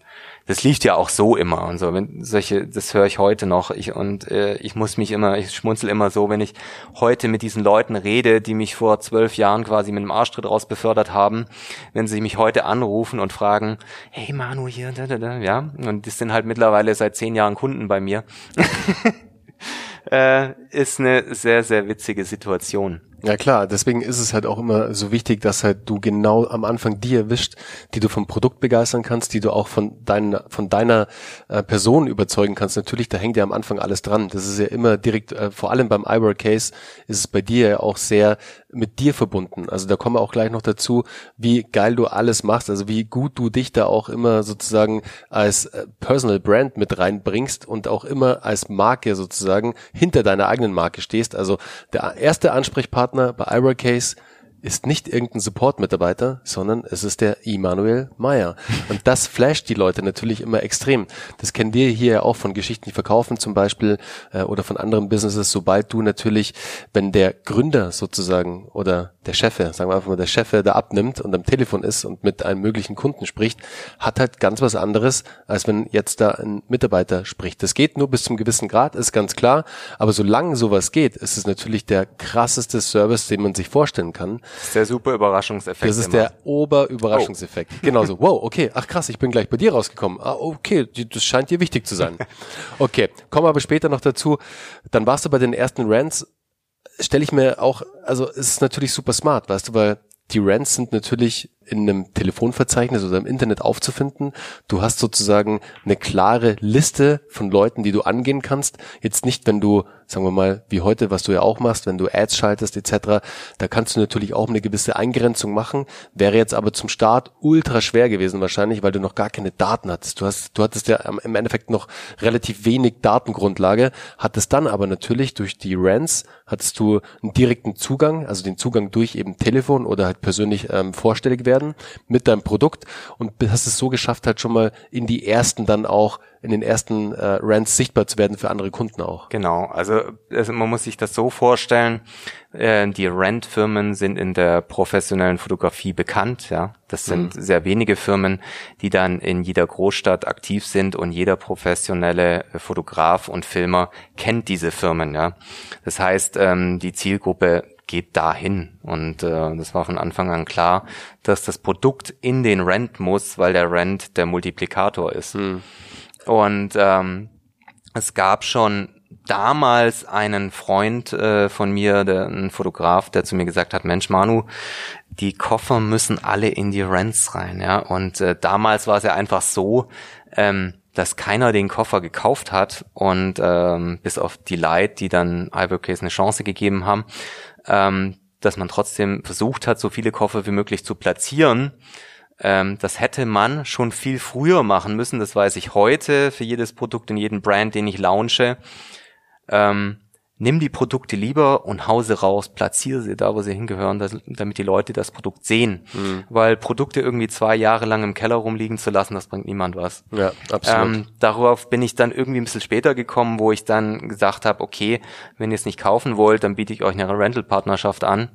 das lief ja auch so immer und so. Wenn solche, das höre ich heute noch. Ich und äh, ich muss mich immer, ich schmunzel immer so, wenn ich heute mit diesen Leuten rede, die mich vor zwölf Jahren quasi mit dem Arschtritt raus befördert haben, wenn sie mich heute anrufen und fragen, hey Manu hier, da, da, da, ja, und das sind halt mittlerweile seit zehn Jahren Kunden bei mir. äh, ist eine sehr, sehr witzige Situation. Ja klar, deswegen ist es halt auch immer so wichtig, dass halt du genau am Anfang die erwischt, die du vom Produkt begeistern kannst, die du auch von deiner von deiner äh, Person überzeugen kannst. Natürlich, da hängt ja am Anfang alles dran. Das ist ja immer direkt, äh, vor allem beim iWork Case ist es bei dir ja auch sehr mit dir verbunden. Also da kommen wir auch gleich noch dazu, wie geil du alles machst, also wie gut du dich da auch immer sozusagen als äh, Personal Brand mit reinbringst und auch immer als Marke sozusagen hinter deiner eigenen Marke stehst. Also der erste Ansprechpartner Partner bei iWorkcase ist nicht irgendein Support-Mitarbeiter, sondern es ist der Immanuel Meyer. Und das flasht die Leute natürlich immer extrem. Das kennen wir hier ja auch von Geschichten, die verkaufen zum Beispiel äh, oder von anderen Businesses. Sobald du natürlich, wenn der Gründer sozusagen oder der Chefe, sagen wir einfach mal der Chefe, da abnimmt und am Telefon ist und mit einem möglichen Kunden spricht, hat halt ganz was anderes, als wenn jetzt da ein Mitarbeiter spricht. Das geht nur bis zum gewissen Grad, ist ganz klar. Aber solange sowas geht, ist es natürlich der krasseste Service, den man sich vorstellen kann. Das ist der super Überraschungseffekt. Das ist immer. der Oberüberraschungseffekt. Oh. Genauso. Wow, okay. Ach krass, ich bin gleich bei dir rausgekommen. Ah, okay, das scheint dir wichtig zu sein. Okay, kommen wir aber später noch dazu. Dann warst du bei den ersten Rants. Stelle ich mir auch, also es ist natürlich super smart, weißt du, weil die Rants sind natürlich in einem Telefonverzeichnis oder im Internet aufzufinden. Du hast sozusagen eine klare Liste von Leuten, die du angehen kannst. Jetzt nicht, wenn du, sagen wir mal, wie heute, was du ja auch machst, wenn du Ads schaltest etc., da kannst du natürlich auch eine gewisse Eingrenzung machen. Wäre jetzt aber zum Start ultra schwer gewesen wahrscheinlich, weil du noch gar keine Daten hattest. Du hast, du hattest ja im Endeffekt noch relativ wenig Datengrundlage, hattest dann aber natürlich durch die Rants hattest du einen direkten Zugang, also den Zugang durch eben Telefon oder halt persönlich ähm, vorstellig werden werden mit deinem Produkt und hast es so geschafft, halt schon mal in die ersten dann auch, in den ersten äh, Rants sichtbar zu werden für andere Kunden auch. Genau, also, also man muss sich das so vorstellen, äh, die Rent-Firmen sind in der professionellen Fotografie bekannt, ja. Das sind mhm. sehr wenige Firmen, die dann in jeder Großstadt aktiv sind und jeder professionelle Fotograf und Filmer kennt diese Firmen, ja. Das heißt, ähm, die Zielgruppe geht dahin. Und äh, das war von Anfang an klar, dass das Produkt in den Rent muss, weil der Rent der Multiplikator ist. Hm. Und ähm, es gab schon damals einen Freund äh, von mir, der, ein Fotograf, der zu mir gesagt hat, Mensch Manu, die Koffer müssen alle in die Rents rein, ja. Und äh, damals war es ja einfach so, ähm, dass keiner den Koffer gekauft hat und ähm, bis auf die Light, die dann Ivorcase eine Chance gegeben haben, ähm, dass man trotzdem versucht hat, so viele Koffer wie möglich zu platzieren. Ähm, das hätte man schon viel früher machen müssen. Das weiß ich heute für jedes Produkt in jedem Brand, den ich launche. Ähm, nimm die Produkte lieber und hause raus, platziere sie da, wo sie hingehören, dass, damit die Leute das Produkt sehen. Mhm. Weil Produkte irgendwie zwei Jahre lang im Keller rumliegen zu lassen, das bringt niemand was. Ja, absolut. Ähm, darauf bin ich dann irgendwie ein bisschen später gekommen, wo ich dann gesagt habe, okay, wenn ihr es nicht kaufen wollt, dann biete ich euch eine Rental-Partnerschaft an.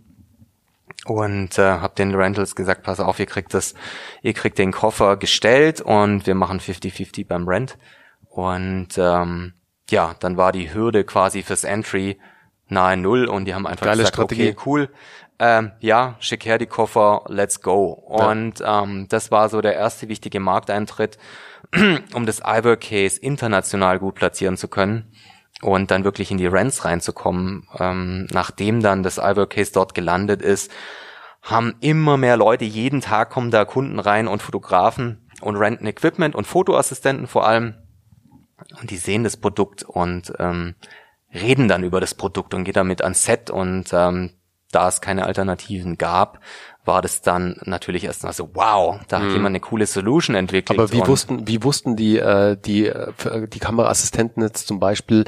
Und äh, habe den Rentals gesagt, pass auf, ihr kriegt das, ihr kriegt den Koffer gestellt und wir machen 50-50 beim Rent. Und ähm, ja, dann war die Hürde quasi fürs Entry nahe Null und die haben einfach Geile gesagt, Strategie. okay, cool, ähm, ja, schick her die Koffer, let's go. Und ja. ähm, das war so der erste wichtige Markteintritt, um das Ivor Case international gut platzieren zu können und dann wirklich in die Rents reinzukommen. Ähm, nachdem dann das Ivor Case dort gelandet ist, haben immer mehr Leute, jeden Tag kommen da Kunden rein und Fotografen und renten Equipment und Fotoassistenten vor allem und die sehen das Produkt und ähm, reden dann über das Produkt und gehen damit ans Set und ähm, da es keine Alternativen gab, war das dann natürlich erstmal so, wow, da hat hm. jemand eine coole Solution entwickelt. Aber wie wussten, wie wussten die, äh, die, äh, die Kameraassistenten jetzt zum Beispiel,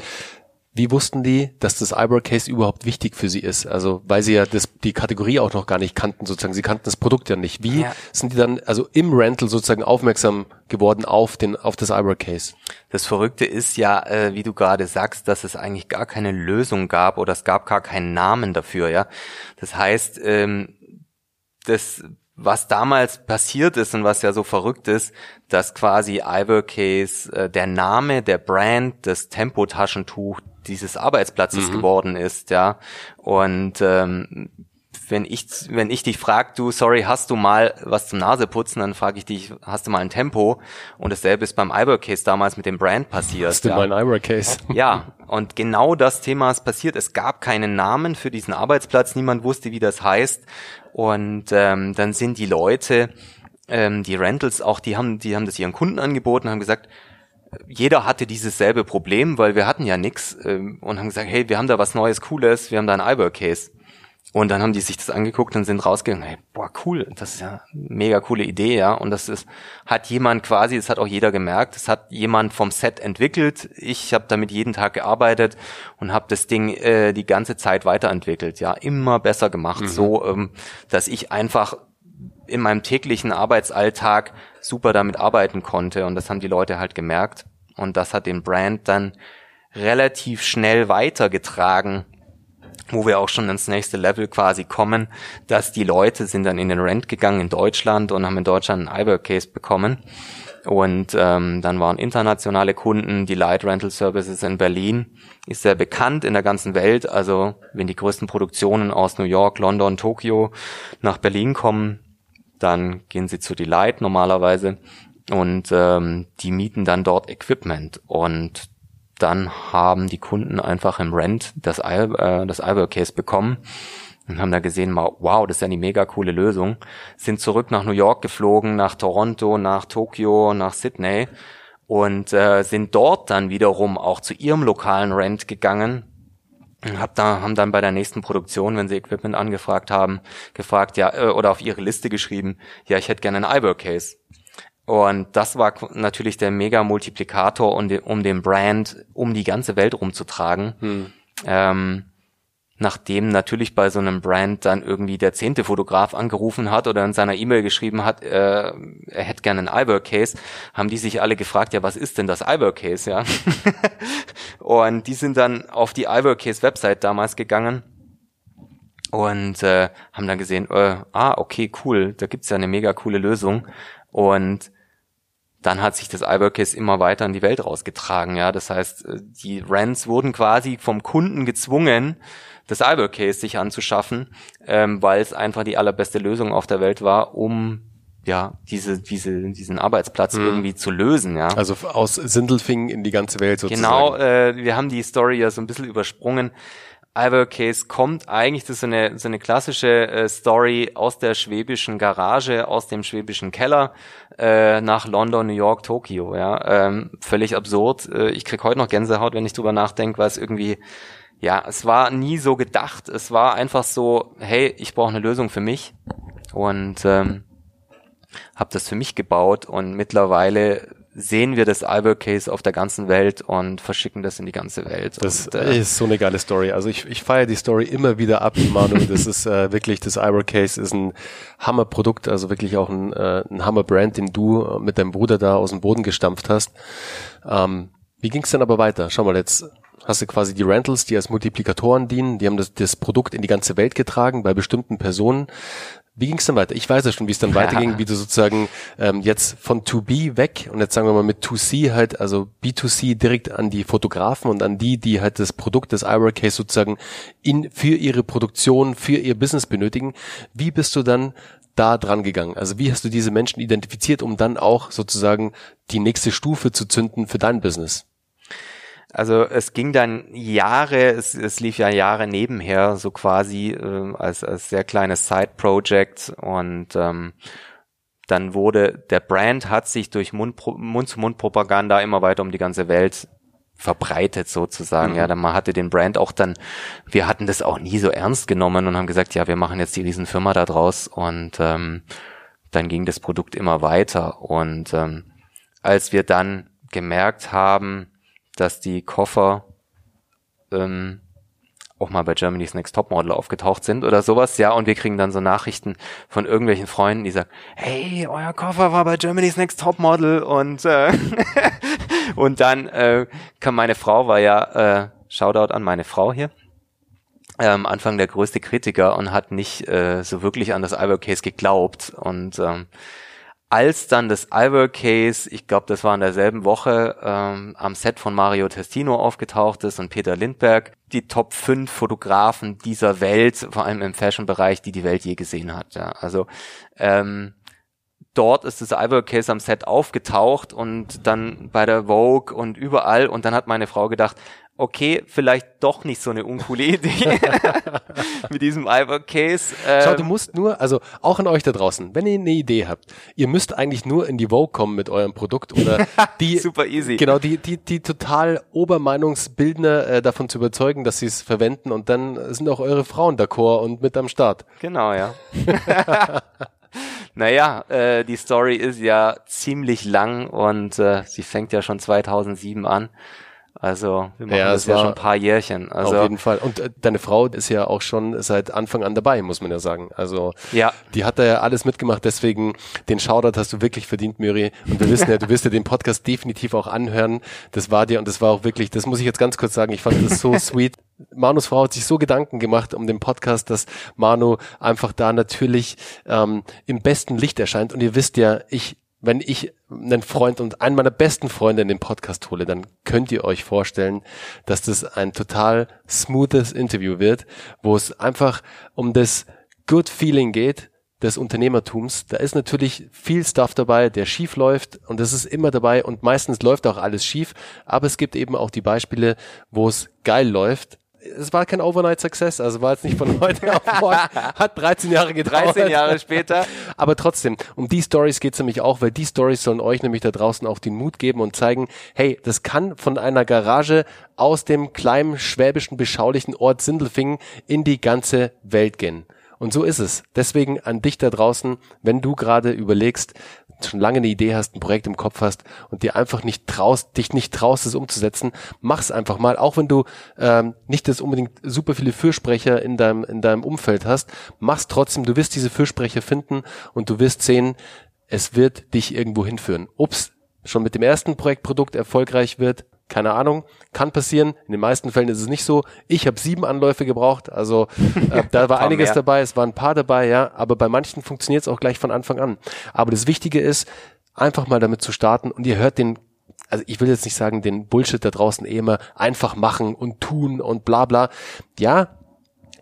wie wussten die, dass das Eyebrow Case überhaupt wichtig für sie ist? Also, weil sie ja das, die Kategorie auch noch gar nicht kannten, sozusagen. Sie kannten das Produkt ja nicht. Wie ja. sind die dann, also im Rental sozusagen aufmerksam geworden auf den, auf das Eyebrow Case? Das Verrückte ist ja, äh, wie du gerade sagst, dass es eigentlich gar keine Lösung gab oder es gab gar keinen Namen dafür, ja. Das heißt, ähm, das was damals passiert ist und was ja so verrückt ist, dass quasi Ivorcase äh, der Name der Brand des Tempotaschentuch dieses Arbeitsplatzes mhm. geworden ist, ja. Und ähm, wenn ich, wenn ich dich frag, du, sorry, hast du mal was zum Naseputzen, dann frage ich dich, hast du mal ein Tempo? Und dasselbe ist beim Case damals mit dem Brand passiert. Hast du ja. mal ein Case? Ja, und genau das Thema ist passiert. Es gab keinen Namen für diesen Arbeitsplatz, niemand wusste, wie das heißt. Und ähm, dann sind die Leute, ähm, die Rentals auch, die haben, die haben das ihren Kunden angeboten, haben gesagt, jeder hatte dieses selbe Problem, weil wir hatten ja nix ähm, und haben gesagt, hey, wir haben da was Neues, Cooles, wir haben da ein Case. Und dann haben die sich das angeguckt und sind rausgegangen, hey, boah, cool, das ist ja eine mega coole Idee, ja. Und das ist, hat jemand quasi, das hat auch jeder gemerkt, das hat jemand vom Set entwickelt. Ich habe damit jeden Tag gearbeitet und habe das Ding äh, die ganze Zeit weiterentwickelt, ja, immer besser gemacht, mhm. so, ähm, dass ich einfach in meinem täglichen Arbeitsalltag super damit arbeiten konnte. Und das haben die Leute halt gemerkt. Und das hat den Brand dann relativ schnell weitergetragen wo wir auch schon ins nächste Level quasi kommen, dass die Leute sind dann in den Rent gegangen in Deutschland und haben in Deutschland einen iWork-Case bekommen. Und ähm, dann waren internationale Kunden, die Light Rental Services in Berlin, ist sehr bekannt in der ganzen Welt. Also wenn die größten Produktionen aus New York, London, Tokio nach Berlin kommen, dann gehen sie zu Delight normalerweise und ähm, die mieten dann dort Equipment. Und dann haben die Kunden einfach im Rent das, Al äh, das Albert Case bekommen und haben da gesehen, wow, das ist ja eine mega coole Lösung. Sind zurück nach New York geflogen, nach Toronto, nach Tokio, nach Sydney und äh, sind dort dann wiederum auch zu ihrem lokalen Rent gegangen hab da, haben dann bei der nächsten Produktion, wenn sie Equipment angefragt haben, gefragt, ja, äh, oder auf ihre Liste geschrieben, ja, ich hätte gerne einen Case. Und das war natürlich der Mega-Multiplikator, um, den, um den Brand um die ganze Welt rumzutragen. Hm. Ähm, nachdem natürlich bei so einem Brand dann irgendwie der zehnte Fotograf angerufen hat oder in seiner E-Mail geschrieben hat, äh, er hätte gerne einen Iber Case, haben die sich alle gefragt, ja, was ist denn das Iber Case, ja? und die sind dann auf die Iber Case Website damals gegangen und äh, haben dann gesehen, äh, ah, okay, cool, da gibt's ja eine mega coole Lösung und dann hat sich das Albercase immer weiter in die Welt rausgetragen. Ja, das heißt, äh, die Rents wurden quasi vom Kunden gezwungen, das Albercase sich anzuschaffen, ähm, weil es einfach die allerbeste Lösung auf der Welt war, um ja diese diese diesen Arbeitsplatz mhm. irgendwie zu lösen. Ja, also aus Sindelfingen in die ganze Welt sozusagen. Genau, äh, wir haben die Story ja so ein bisschen übersprungen. Case kommt eigentlich, das ist so eine, so eine klassische äh, Story aus der schwäbischen Garage, aus dem schwäbischen Keller äh, nach London, New York, Tokio. Ja, ähm, völlig absurd. Äh, ich krieg heute noch Gänsehaut, wenn ich drüber nachdenke, weil es irgendwie, ja, es war nie so gedacht. Es war einfach so, hey, ich brauche eine Lösung für mich und ähm, habe das für mich gebaut und mittlerweile sehen wir das Albert Case auf der ganzen Welt und verschicken das in die ganze Welt. Das und, äh, ist so eine geile Story. Also ich, ich feiere die Story immer wieder ab, Manu. Das ist äh, wirklich, das Albert Case ist ein Hammerprodukt, also wirklich auch ein, äh, ein Hammer-Brand, den du mit deinem Bruder da aus dem Boden gestampft hast. Ähm, wie ging es denn aber weiter? Schau mal, jetzt hast du quasi die Rentals, die als Multiplikatoren dienen, die haben das, das Produkt in die ganze Welt getragen bei bestimmten Personen. Wie ging es dann weiter? Ich weiß ja schon, wie es dann weiterging, wie du sozusagen ähm, jetzt von 2B weg und jetzt sagen wir mal mit 2C halt, also B2C direkt an die Fotografen und an die, die halt das Produkt des Ira Case sozusagen in, für ihre Produktion, für ihr Business benötigen. Wie bist du dann da dran gegangen? Also wie hast du diese Menschen identifiziert, um dann auch sozusagen die nächste Stufe zu zünden für dein Business? Also es ging dann Jahre, es, es lief ja Jahre nebenher, so quasi äh, als, als sehr kleines Side-Project und ähm, dann wurde, der Brand hat sich durch Mund-zu-Mund-Propaganda immer weiter um die ganze Welt verbreitet sozusagen. Mhm. Ja, dann man hatte den Brand auch dann, wir hatten das auch nie so ernst genommen und haben gesagt, ja, wir machen jetzt die Riesenfirma da draus und ähm, dann ging das Produkt immer weiter und ähm, als wir dann gemerkt haben, dass die Koffer ähm, auch mal bei Germany's Next Topmodel aufgetaucht sind oder sowas, ja, und wir kriegen dann so Nachrichten von irgendwelchen Freunden, die sagen, hey, euer Koffer war bei Germany's Next Topmodel und äh, und dann äh, kam meine Frau, war ja, äh, Shoutout an meine Frau hier, ähm, Anfang der größte Kritiker und hat nicht äh, so wirklich an das Albert Case geglaubt. Und ähm, als dann das Albert Case, ich glaube, das war in derselben Woche, ähm, am Set von Mario Testino aufgetaucht ist und Peter Lindberg, die Top 5 Fotografen dieser Welt, vor allem im Fashion-Bereich, die die Welt je gesehen hat. Ja. Also ähm, dort ist das Albert Case am Set aufgetaucht und dann bei der Vogue und überall und dann hat meine Frau gedacht, okay, vielleicht doch nicht so eine uncoole Idee mit diesem Albert Case. Ähm, Schau, du musst nur, also auch an euch da draußen, wenn ihr eine Idee habt, ihr müsst eigentlich nur in die Vogue kommen mit eurem Produkt oder die super easy. Genau, die die die total Obermeinungsbildner äh, davon zu überzeugen, dass sie es verwenden und dann sind auch eure Frauen d'accord und mit am Start. Genau, ja. Naja, äh, die Story ist ja ziemlich lang und äh, sie fängt ja schon 2007 an. Also wir machen ja, das ja schon ein paar Jährchen. Also, auf jeden Fall. Und äh, deine Frau ist ja auch schon seit Anfang an dabei, muss man ja sagen. Also ja. die hat da ja alles mitgemacht. Deswegen den Shoutout hast du wirklich verdient, Miri. Und wir wissen ja, du wirst ja den Podcast definitiv auch anhören. Das war dir und das war auch wirklich, das muss ich jetzt ganz kurz sagen. Ich fand das so sweet. Manus Frau hat sich so Gedanken gemacht um den Podcast, dass Manu einfach da natürlich ähm, im besten Licht erscheint. Und ihr wisst ja, ich wenn ich einen Freund und einen meiner besten Freunde in den Podcast hole, dann könnt ihr euch vorstellen, dass das ein total smoothes Interview wird, wo es einfach um das Good Feeling geht des Unternehmertums. Da ist natürlich viel Stuff dabei, der schief läuft und das ist immer dabei und meistens läuft auch alles schief, aber es gibt eben auch die Beispiele, wo es geil läuft es war kein Overnight Success, also war jetzt nicht von heute auf morgen, hat 13 Jahre gedauert. 13 Jahre später. Aber trotzdem, um die Stories geht's nämlich auch, weil die Stories sollen euch nämlich da draußen auch den Mut geben und zeigen, hey, das kann von einer Garage aus dem kleinen schwäbischen beschaulichen Ort Sindelfingen in die ganze Welt gehen. Und so ist es. Deswegen an dich da draußen, wenn du gerade überlegst, schon lange eine Idee hast, ein Projekt im Kopf hast und dir einfach nicht traust, dich nicht traust, es umzusetzen, mach's einfach mal. Auch wenn du ähm, nicht das unbedingt super viele Fürsprecher in deinem in deinem Umfeld hast, mach's trotzdem. Du wirst diese Fürsprecher finden und du wirst sehen, es wird dich irgendwo hinführen. Ob's schon mit dem ersten Projektprodukt erfolgreich wird, keine Ahnung, kann passieren. In den meisten Fällen ist es nicht so. Ich habe sieben Anläufe gebraucht, also äh, da war einiges mehr. dabei, es waren ein paar dabei, ja, aber bei manchen funktioniert es auch gleich von Anfang an. Aber das Wichtige ist, einfach mal damit zu starten und ihr hört den also ich will jetzt nicht sagen, den Bullshit da draußen eh immer einfach machen und tun und bla bla. Ja,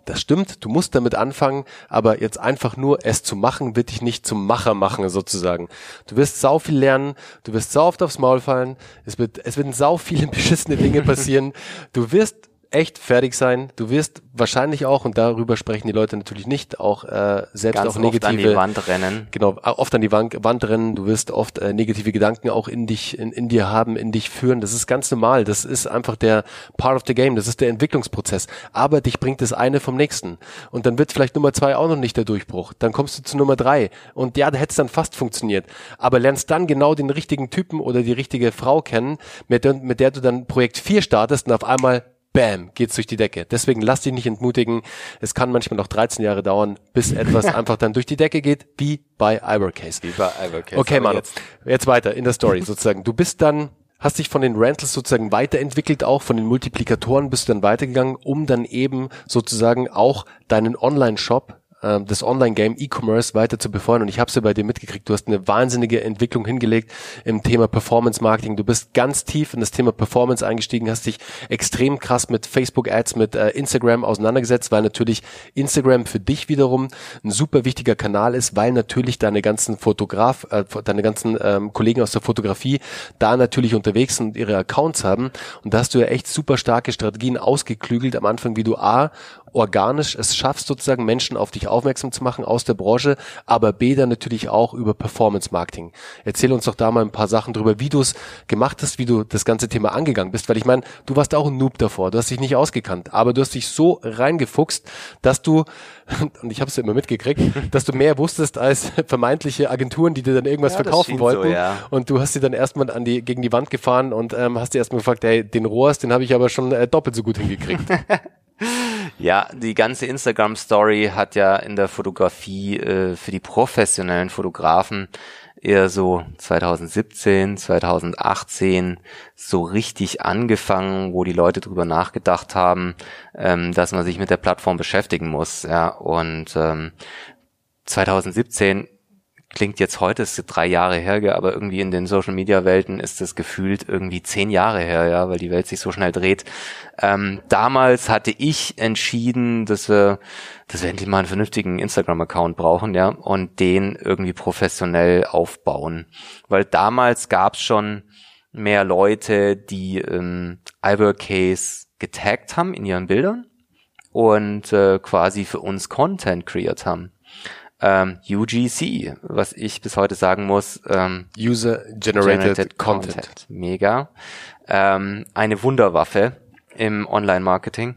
das stimmt, du musst damit anfangen, aber jetzt einfach nur es zu machen, wird dich nicht zum Macher machen, sozusagen. Du wirst sau viel lernen, du wirst sau oft aufs Maul fallen, es wird, es werden sau viele beschissene Dinge passieren, du wirst echt fertig sein. Du wirst wahrscheinlich auch, und darüber sprechen die Leute natürlich nicht, auch äh, selbst Ganz auch negative. Oft an die Wand rennen. Genau, oft an die Wand, Wand rennen. Du wirst oft äh, negative Gedanken auch in dich, in, in dir haben, in dich führen. Das ist ganz normal. Das ist einfach der Part of the Game. Das ist der Entwicklungsprozess. Aber dich bringt das eine vom nächsten. Und dann wird vielleicht Nummer zwei auch noch nicht der Durchbruch. Dann kommst du zu Nummer drei. Und ja, da hätte es dann fast funktioniert. Aber lernst dann genau den richtigen Typen oder die richtige Frau kennen, mit der, mit der du dann Projekt vier startest und auf einmal bam, geht's durch die Decke. Deswegen lass dich nicht entmutigen. Es kann manchmal noch 13 Jahre dauern, bis etwas einfach dann durch die Decke geht, wie bei Ibercase. Wie bei Ibercase. Okay, Manu. Jetzt. jetzt weiter in der Story sozusagen. Du bist dann hast dich von den Rentals sozusagen weiterentwickelt, auch von den Multiplikatoren bist du dann weitergegangen, um dann eben sozusagen auch deinen Online-Shop ähm, das Online-Game E-Commerce weiter zu befeuern. Und ich habe es ja bei dir mitgekriegt. Du hast eine wahnsinnige Entwicklung hingelegt im Thema Performance-Marketing. Du bist ganz tief in das Thema Performance eingestiegen, hast dich extrem krass mit Facebook-Ads, mit äh, Instagram auseinandergesetzt, weil natürlich Instagram für dich wiederum ein super wichtiger Kanal ist, weil natürlich deine ganzen Fotograf, äh, deine ganzen ähm, Kollegen aus der Fotografie da natürlich unterwegs sind und ihre Accounts haben. Und da hast du ja echt super starke Strategien ausgeklügelt am Anfang, wie du A, organisch es schaffst, sozusagen Menschen auf dich aufmerksam zu machen aus der Branche, aber B dann natürlich auch über Performance Marketing. Erzähl uns doch da mal ein paar Sachen drüber, wie du es gemacht hast, wie du das ganze Thema angegangen bist, weil ich meine, du warst auch ein Noob davor, du hast dich nicht ausgekannt, aber du hast dich so reingefuchst, dass du und ich habe es ja immer mitgekriegt, dass du mehr wusstest als vermeintliche Agenturen, die dir dann irgendwas ja, verkaufen wollten. So, ja. Und du hast sie dann erstmal an die gegen die Wand gefahren und ähm, hast dir erstmal gefragt, hey, den Rohrs, den habe ich aber schon äh, doppelt so gut hingekriegt. Ja, die ganze Instagram-Story hat ja in der Fotografie äh, für die professionellen Fotografen eher so 2017, 2018 so richtig angefangen, wo die Leute drüber nachgedacht haben, ähm, dass man sich mit der Plattform beschäftigen muss. Ja, und ähm, 2017 klingt jetzt heute, ist drei Jahre her, aber irgendwie in den Social Media Welten ist es gefühlt irgendwie zehn Jahre her, ja, weil die Welt sich so schnell dreht. Ähm, damals hatte ich entschieden, dass wir, dass wir endlich mal einen vernünftigen Instagram-Account brauchen, ja, und den irgendwie professionell aufbauen. Weil damals gab's schon mehr Leute, die ähm, Case getaggt haben in ihren Bildern und äh, quasi für uns Content kreiert haben ähm, UGC, was ich bis heute sagen muss. Ähm, User Generated, Generated Content. Content. Mega. Ähm, eine Wunderwaffe im Online-Marketing.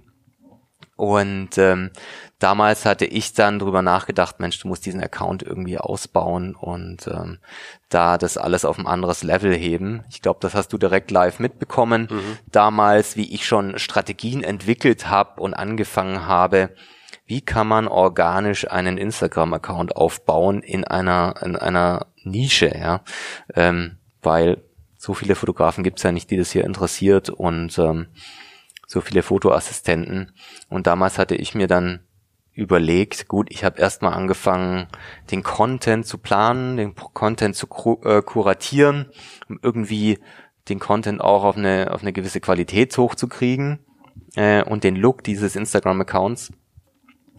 Und ähm, damals hatte ich dann drüber nachgedacht, Mensch, du musst diesen Account irgendwie ausbauen und ähm, da das alles auf ein anderes Level heben. Ich glaube, das hast du direkt live mitbekommen. Mhm. Damals, wie ich schon Strategien entwickelt habe und angefangen habe, wie kann man organisch einen Instagram-Account aufbauen in einer, in einer Nische, ja, ähm, weil so viele Fotografen gibt's ja nicht, die das hier interessiert und ähm, so viele Fotoassistenten. Und damals hatte ich mir dann überlegt, gut, ich habe erstmal angefangen, den Content zu planen, den Content zu äh, kuratieren, um irgendwie den Content auch auf eine, auf eine gewisse Qualität hochzukriegen äh, und den Look dieses Instagram-Accounts.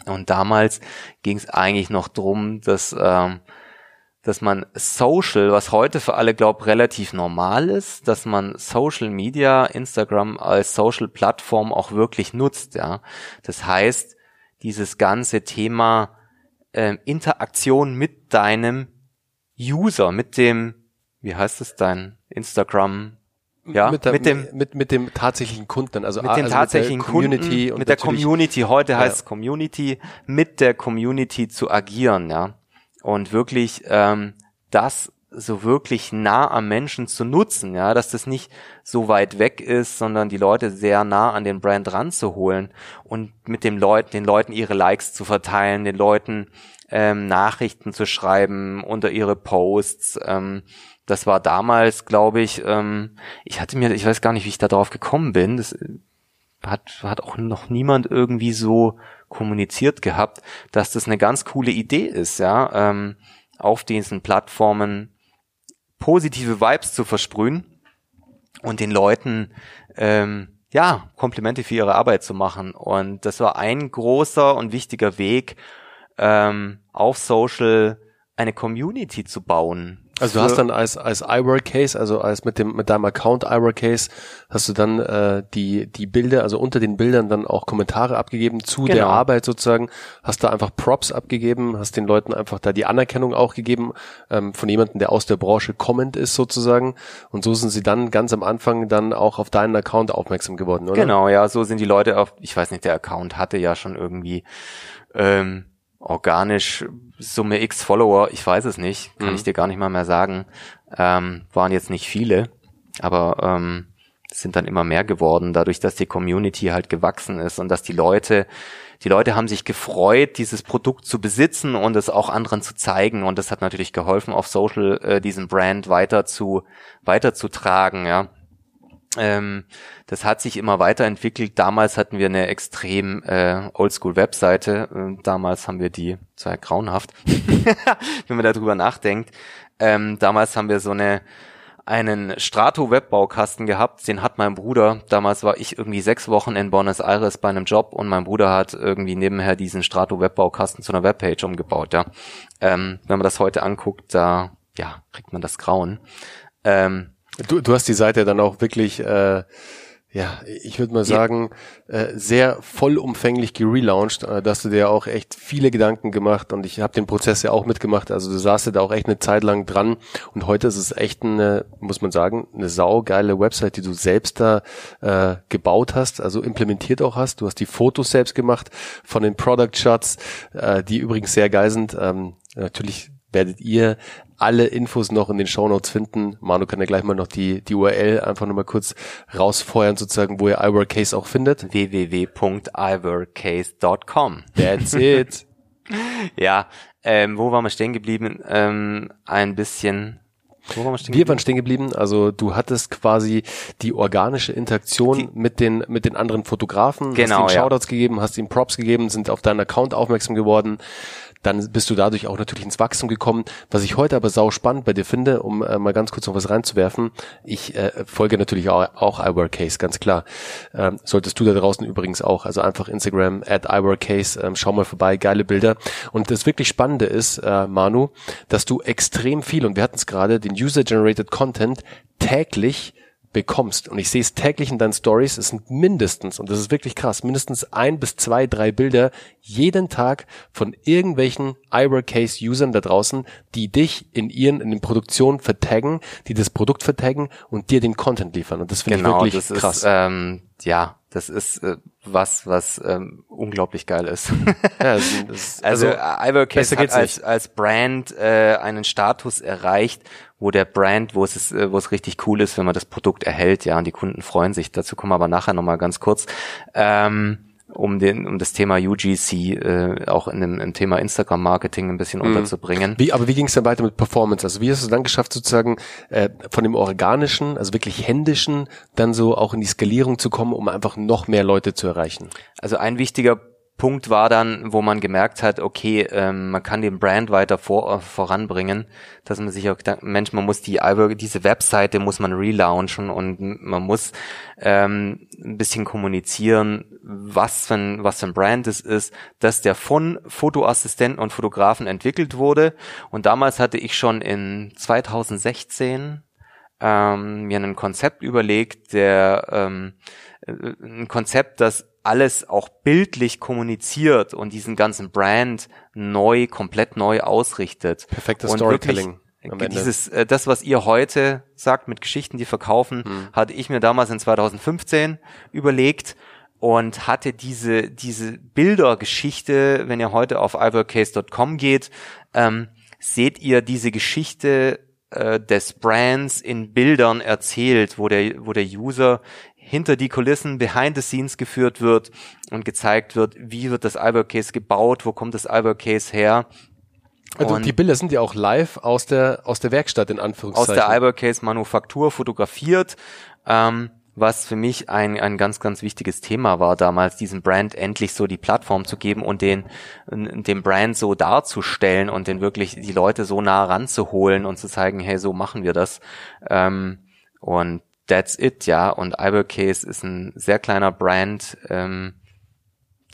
Und damals ging es eigentlich noch drum, dass, ähm, dass man Social, was heute für alle glaubt relativ normal ist, dass man Social Media, Instagram als Social Plattform auch wirklich nutzt. Ja, das heißt, dieses ganze Thema ähm, Interaktion mit deinem User, mit dem, wie heißt es dein Instagram ja, mit, der, mit dem mit, mit dem tatsächlichen Kunden, also mit dem also tatsächlichen mit Community Kunden, mit der Community. Heute heißt ja. Community, mit der Community zu agieren, ja, und wirklich ähm, das so wirklich nah am Menschen zu nutzen, ja, dass das nicht so weit weg ist, sondern die Leute sehr nah an den Brand ranzuholen und mit dem Leuten, den Leuten ihre Likes zu verteilen, den Leuten ähm, Nachrichten zu schreiben unter ihre Posts, ähm, das war damals, glaube ich, ähm, ich hatte mir, ich weiß gar nicht, wie ich da drauf gekommen bin. Das äh, hat, hat auch noch niemand irgendwie so kommuniziert gehabt, dass das eine ganz coole Idee ist, ja, ähm, auf diesen Plattformen positive Vibes zu versprühen und den Leuten ähm, ja Komplimente für ihre Arbeit zu machen. Und das war ein großer und wichtiger Weg, ähm, auf Social eine Community zu bauen, also du hast dann als als iWork Case, also als mit dem mit deinem Account iWork Case, hast du dann äh, die die Bilder, also unter den Bildern dann auch Kommentare abgegeben zu genau. der Arbeit sozusagen, hast da einfach Props abgegeben, hast den Leuten einfach da die Anerkennung auch gegeben ähm, von jemandem, der aus der Branche kommend ist sozusagen und so sind sie dann ganz am Anfang dann auch auf deinen Account aufmerksam geworden, oder? Genau, ja, so sind die Leute auf, ich weiß nicht, der Account hatte ja schon irgendwie ähm, organisch Summe X Follower, ich weiß es nicht, kann mhm. ich dir gar nicht mal mehr sagen. Ähm, waren jetzt nicht viele, aber ähm, sind dann immer mehr geworden, dadurch, dass die Community halt gewachsen ist und dass die Leute, die Leute haben sich gefreut, dieses Produkt zu besitzen und es auch anderen zu zeigen und das hat natürlich geholfen, auf Social äh, diesen Brand weiter zu weiterzutragen, ja. Ähm, das hat sich immer weiterentwickelt. Damals hatten wir eine extrem äh, Oldschool-Webseite. Äh, damals haben wir die, zwar grauenhaft, wenn man darüber nachdenkt. Ähm, damals haben wir so eine einen Strato-Webbaukasten gehabt, den hat mein Bruder, damals war ich irgendwie sechs Wochen in Buenos Aires bei einem Job und mein Bruder hat irgendwie nebenher diesen Strato-Webbaukasten zu einer Webpage umgebaut, ja. Ähm, wenn man das heute anguckt, da, ja, kriegt man das Grauen. Ähm, Du, du hast die Seite dann auch wirklich, äh, ja, ich würde mal sagen, äh, sehr vollumfänglich gelauncht. Äh, da hast du dir auch echt viele Gedanken gemacht und ich habe den Prozess ja auch mitgemacht. Also du saßt da auch echt eine Zeit lang dran und heute ist es echt eine, muss man sagen, eine saugeile Website, die du selbst da äh, gebaut hast, also implementiert auch hast. Du hast die Fotos selbst gemacht von den Product Shots, äh, die übrigens sehr geil sind. Ähm, natürlich werdet ihr alle Infos noch in den Show Notes finden. Manu kann ja gleich mal noch die, die URL einfach nochmal kurz rausfeuern, sozusagen, wo ihr iWorkCase auch findet. www.iWorkCase.com. That's it. ja, Ähm, wo waren wir stehen geblieben? Ähm, ein bisschen wo waren wir, stehen wir waren stehen geblieben. Also du hattest quasi die organische Interaktion die, mit den mit den anderen Fotografen, genau, hast ihnen Shoutouts ja. gegeben, hast ihnen Props gegeben, sind auf deinen Account aufmerksam geworden dann bist du dadurch auch natürlich ins Wachstum gekommen. Was ich heute aber sau spannend bei dir finde, um äh, mal ganz kurz noch was reinzuwerfen, ich äh, folge natürlich auch, auch iWorkCase, ganz klar. Ähm, solltest du da draußen übrigens auch, also einfach Instagram at iWorkCase, ähm, schau mal vorbei, geile Bilder. Und das wirklich Spannende ist, äh, Manu, dass du extrem viel, und wir hatten es gerade, den User-Generated Content täglich bekommst. Und ich sehe es täglich in deinen Stories. Es sind mindestens, und das ist wirklich krass, mindestens ein bis zwei, drei Bilder jeden Tag von irgendwelchen iWorkcase-Usern da draußen, die dich in ihren, in den Produktionen vertaggen, die das Produkt vertaggen und dir den Content liefern. Und das finde genau, ich wirklich das krass. Ist, ähm, ja, das ist äh, was, was ähm, unglaublich geil ist. ja, das, das, also, also iWorkcase hat als, als Brand äh, einen Status erreicht, wo der Brand, wo es ist, äh, wo es richtig cool ist, wenn man das Produkt erhält, ja, und die Kunden freuen sich. Dazu kommen wir aber nachher nochmal ganz kurz. Ähm, um den um das Thema UGC äh, auch in dem im Thema Instagram Marketing ein bisschen mhm. unterzubringen. Wie aber wie ging es dann weiter mit Performance? Also wie hast du es dann geschafft sozusagen äh, von dem organischen, also wirklich händischen, dann so auch in die Skalierung zu kommen, um einfach noch mehr Leute zu erreichen? Also ein wichtiger Punkt war dann, wo man gemerkt hat, okay, ähm, man kann den Brand weiter vor, äh, voranbringen, dass man sich auch gedacht, Mensch, man muss die diese Webseite muss man relaunchen und man muss ähm, ein bisschen kommunizieren, was für ein, was für ein Brand es ist, dass der von Fotoassistenten und Fotografen entwickelt wurde. Und damals hatte ich schon in 2016 ähm, mir ein Konzept überlegt, der ähm, äh, ein Konzept, das alles auch bildlich kommuniziert und diesen ganzen Brand neu, komplett neu ausrichtet. Perfektes Storytelling. Dieses, äh, das, was ihr heute sagt mit Geschichten, die verkaufen, hm. hatte ich mir damals in 2015 überlegt und hatte diese, diese Bildergeschichte, wenn ihr heute auf ivorcase.com geht, ähm, seht ihr diese Geschichte äh, des Brands in Bildern erzählt, wo der, wo der User hinter die Kulissen, behind the scenes geführt wird und gezeigt wird, wie wird das Albert Case gebaut, wo kommt das Albert Case her. Also und die Bilder sind ja auch live aus der aus der Werkstatt in Anführungszeichen. Aus der Albert Case Manufaktur fotografiert, ähm, was für mich ein ein ganz ganz wichtiges Thema war damals, diesem Brand endlich so die Plattform zu geben und den den Brand so darzustellen und den wirklich die Leute so nah ranzuholen und zu zeigen, hey, so machen wir das. Ähm, und that's it, ja. Und Ibercase ist ein sehr kleiner Brand, ähm,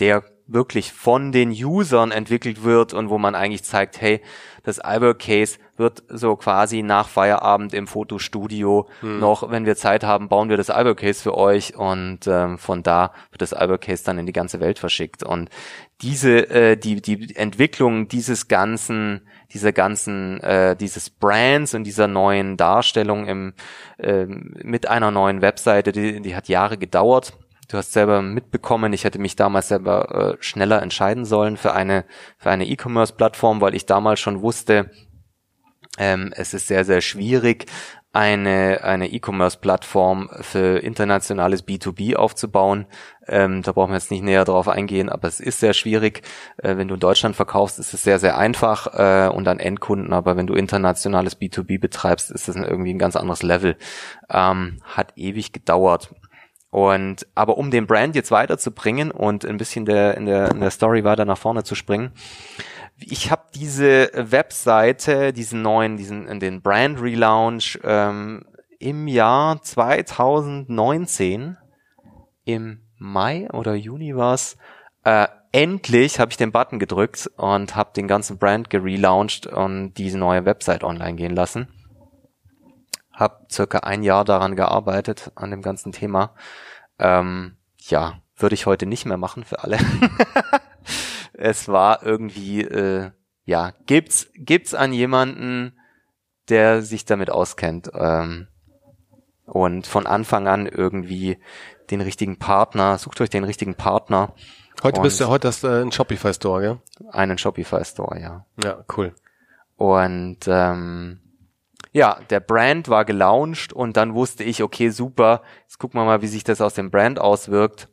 der wirklich von den Usern entwickelt wird und wo man eigentlich zeigt, hey, das Ibercase wird so quasi nach Feierabend im Fotostudio hm. noch, wenn wir Zeit haben, bauen wir das Ibercase für euch und ähm, von da wird das Ibercase dann in die ganze Welt verschickt. Und diese, äh, die, die Entwicklung dieses ganzen dieser ganzen, äh, dieses Brands und dieser neuen Darstellung im, äh, mit einer neuen Webseite, die, die hat Jahre gedauert. Du hast selber mitbekommen, ich hätte mich damals selber äh, schneller entscheiden sollen für eine für eine E-Commerce-Plattform, weil ich damals schon wusste, ähm, es ist sehr sehr schwierig, eine eine E-Commerce-Plattform für internationales B2B aufzubauen. Ähm, da brauchen wir jetzt nicht näher drauf eingehen, aber es ist sehr schwierig. Äh, wenn du in Deutschland verkaufst, ist es sehr, sehr einfach äh, und an Endkunden, aber wenn du internationales B2B betreibst, ist das irgendwie ein ganz anderes Level. Ähm, hat ewig gedauert. Und aber um den Brand jetzt weiterzubringen und ein bisschen der, in, der, in der Story weiter nach vorne zu springen, ich habe diese Webseite, diesen neuen, diesen den Brand Relaunch ähm, im Jahr 2019 im Mai oder Juni war's. Äh, endlich habe ich den Button gedrückt und habe den ganzen Brand gerelauncht und diese neue Website online gehen lassen. Hab circa ein Jahr daran gearbeitet an dem ganzen Thema. Ähm, ja, würde ich heute nicht mehr machen für alle. es war irgendwie, äh, ja, gibt's, gibt's an jemanden, der sich damit auskennt ähm, und von Anfang an irgendwie den richtigen Partner, sucht euch den richtigen Partner. Heute bist du, heute hast du einen Shopify Store, gell? Einen Shopify Store, ja. Ja, cool. Und ähm, ja, der Brand war gelauncht und dann wusste ich, okay, super, jetzt gucken wir mal, wie sich das aus dem Brand auswirkt.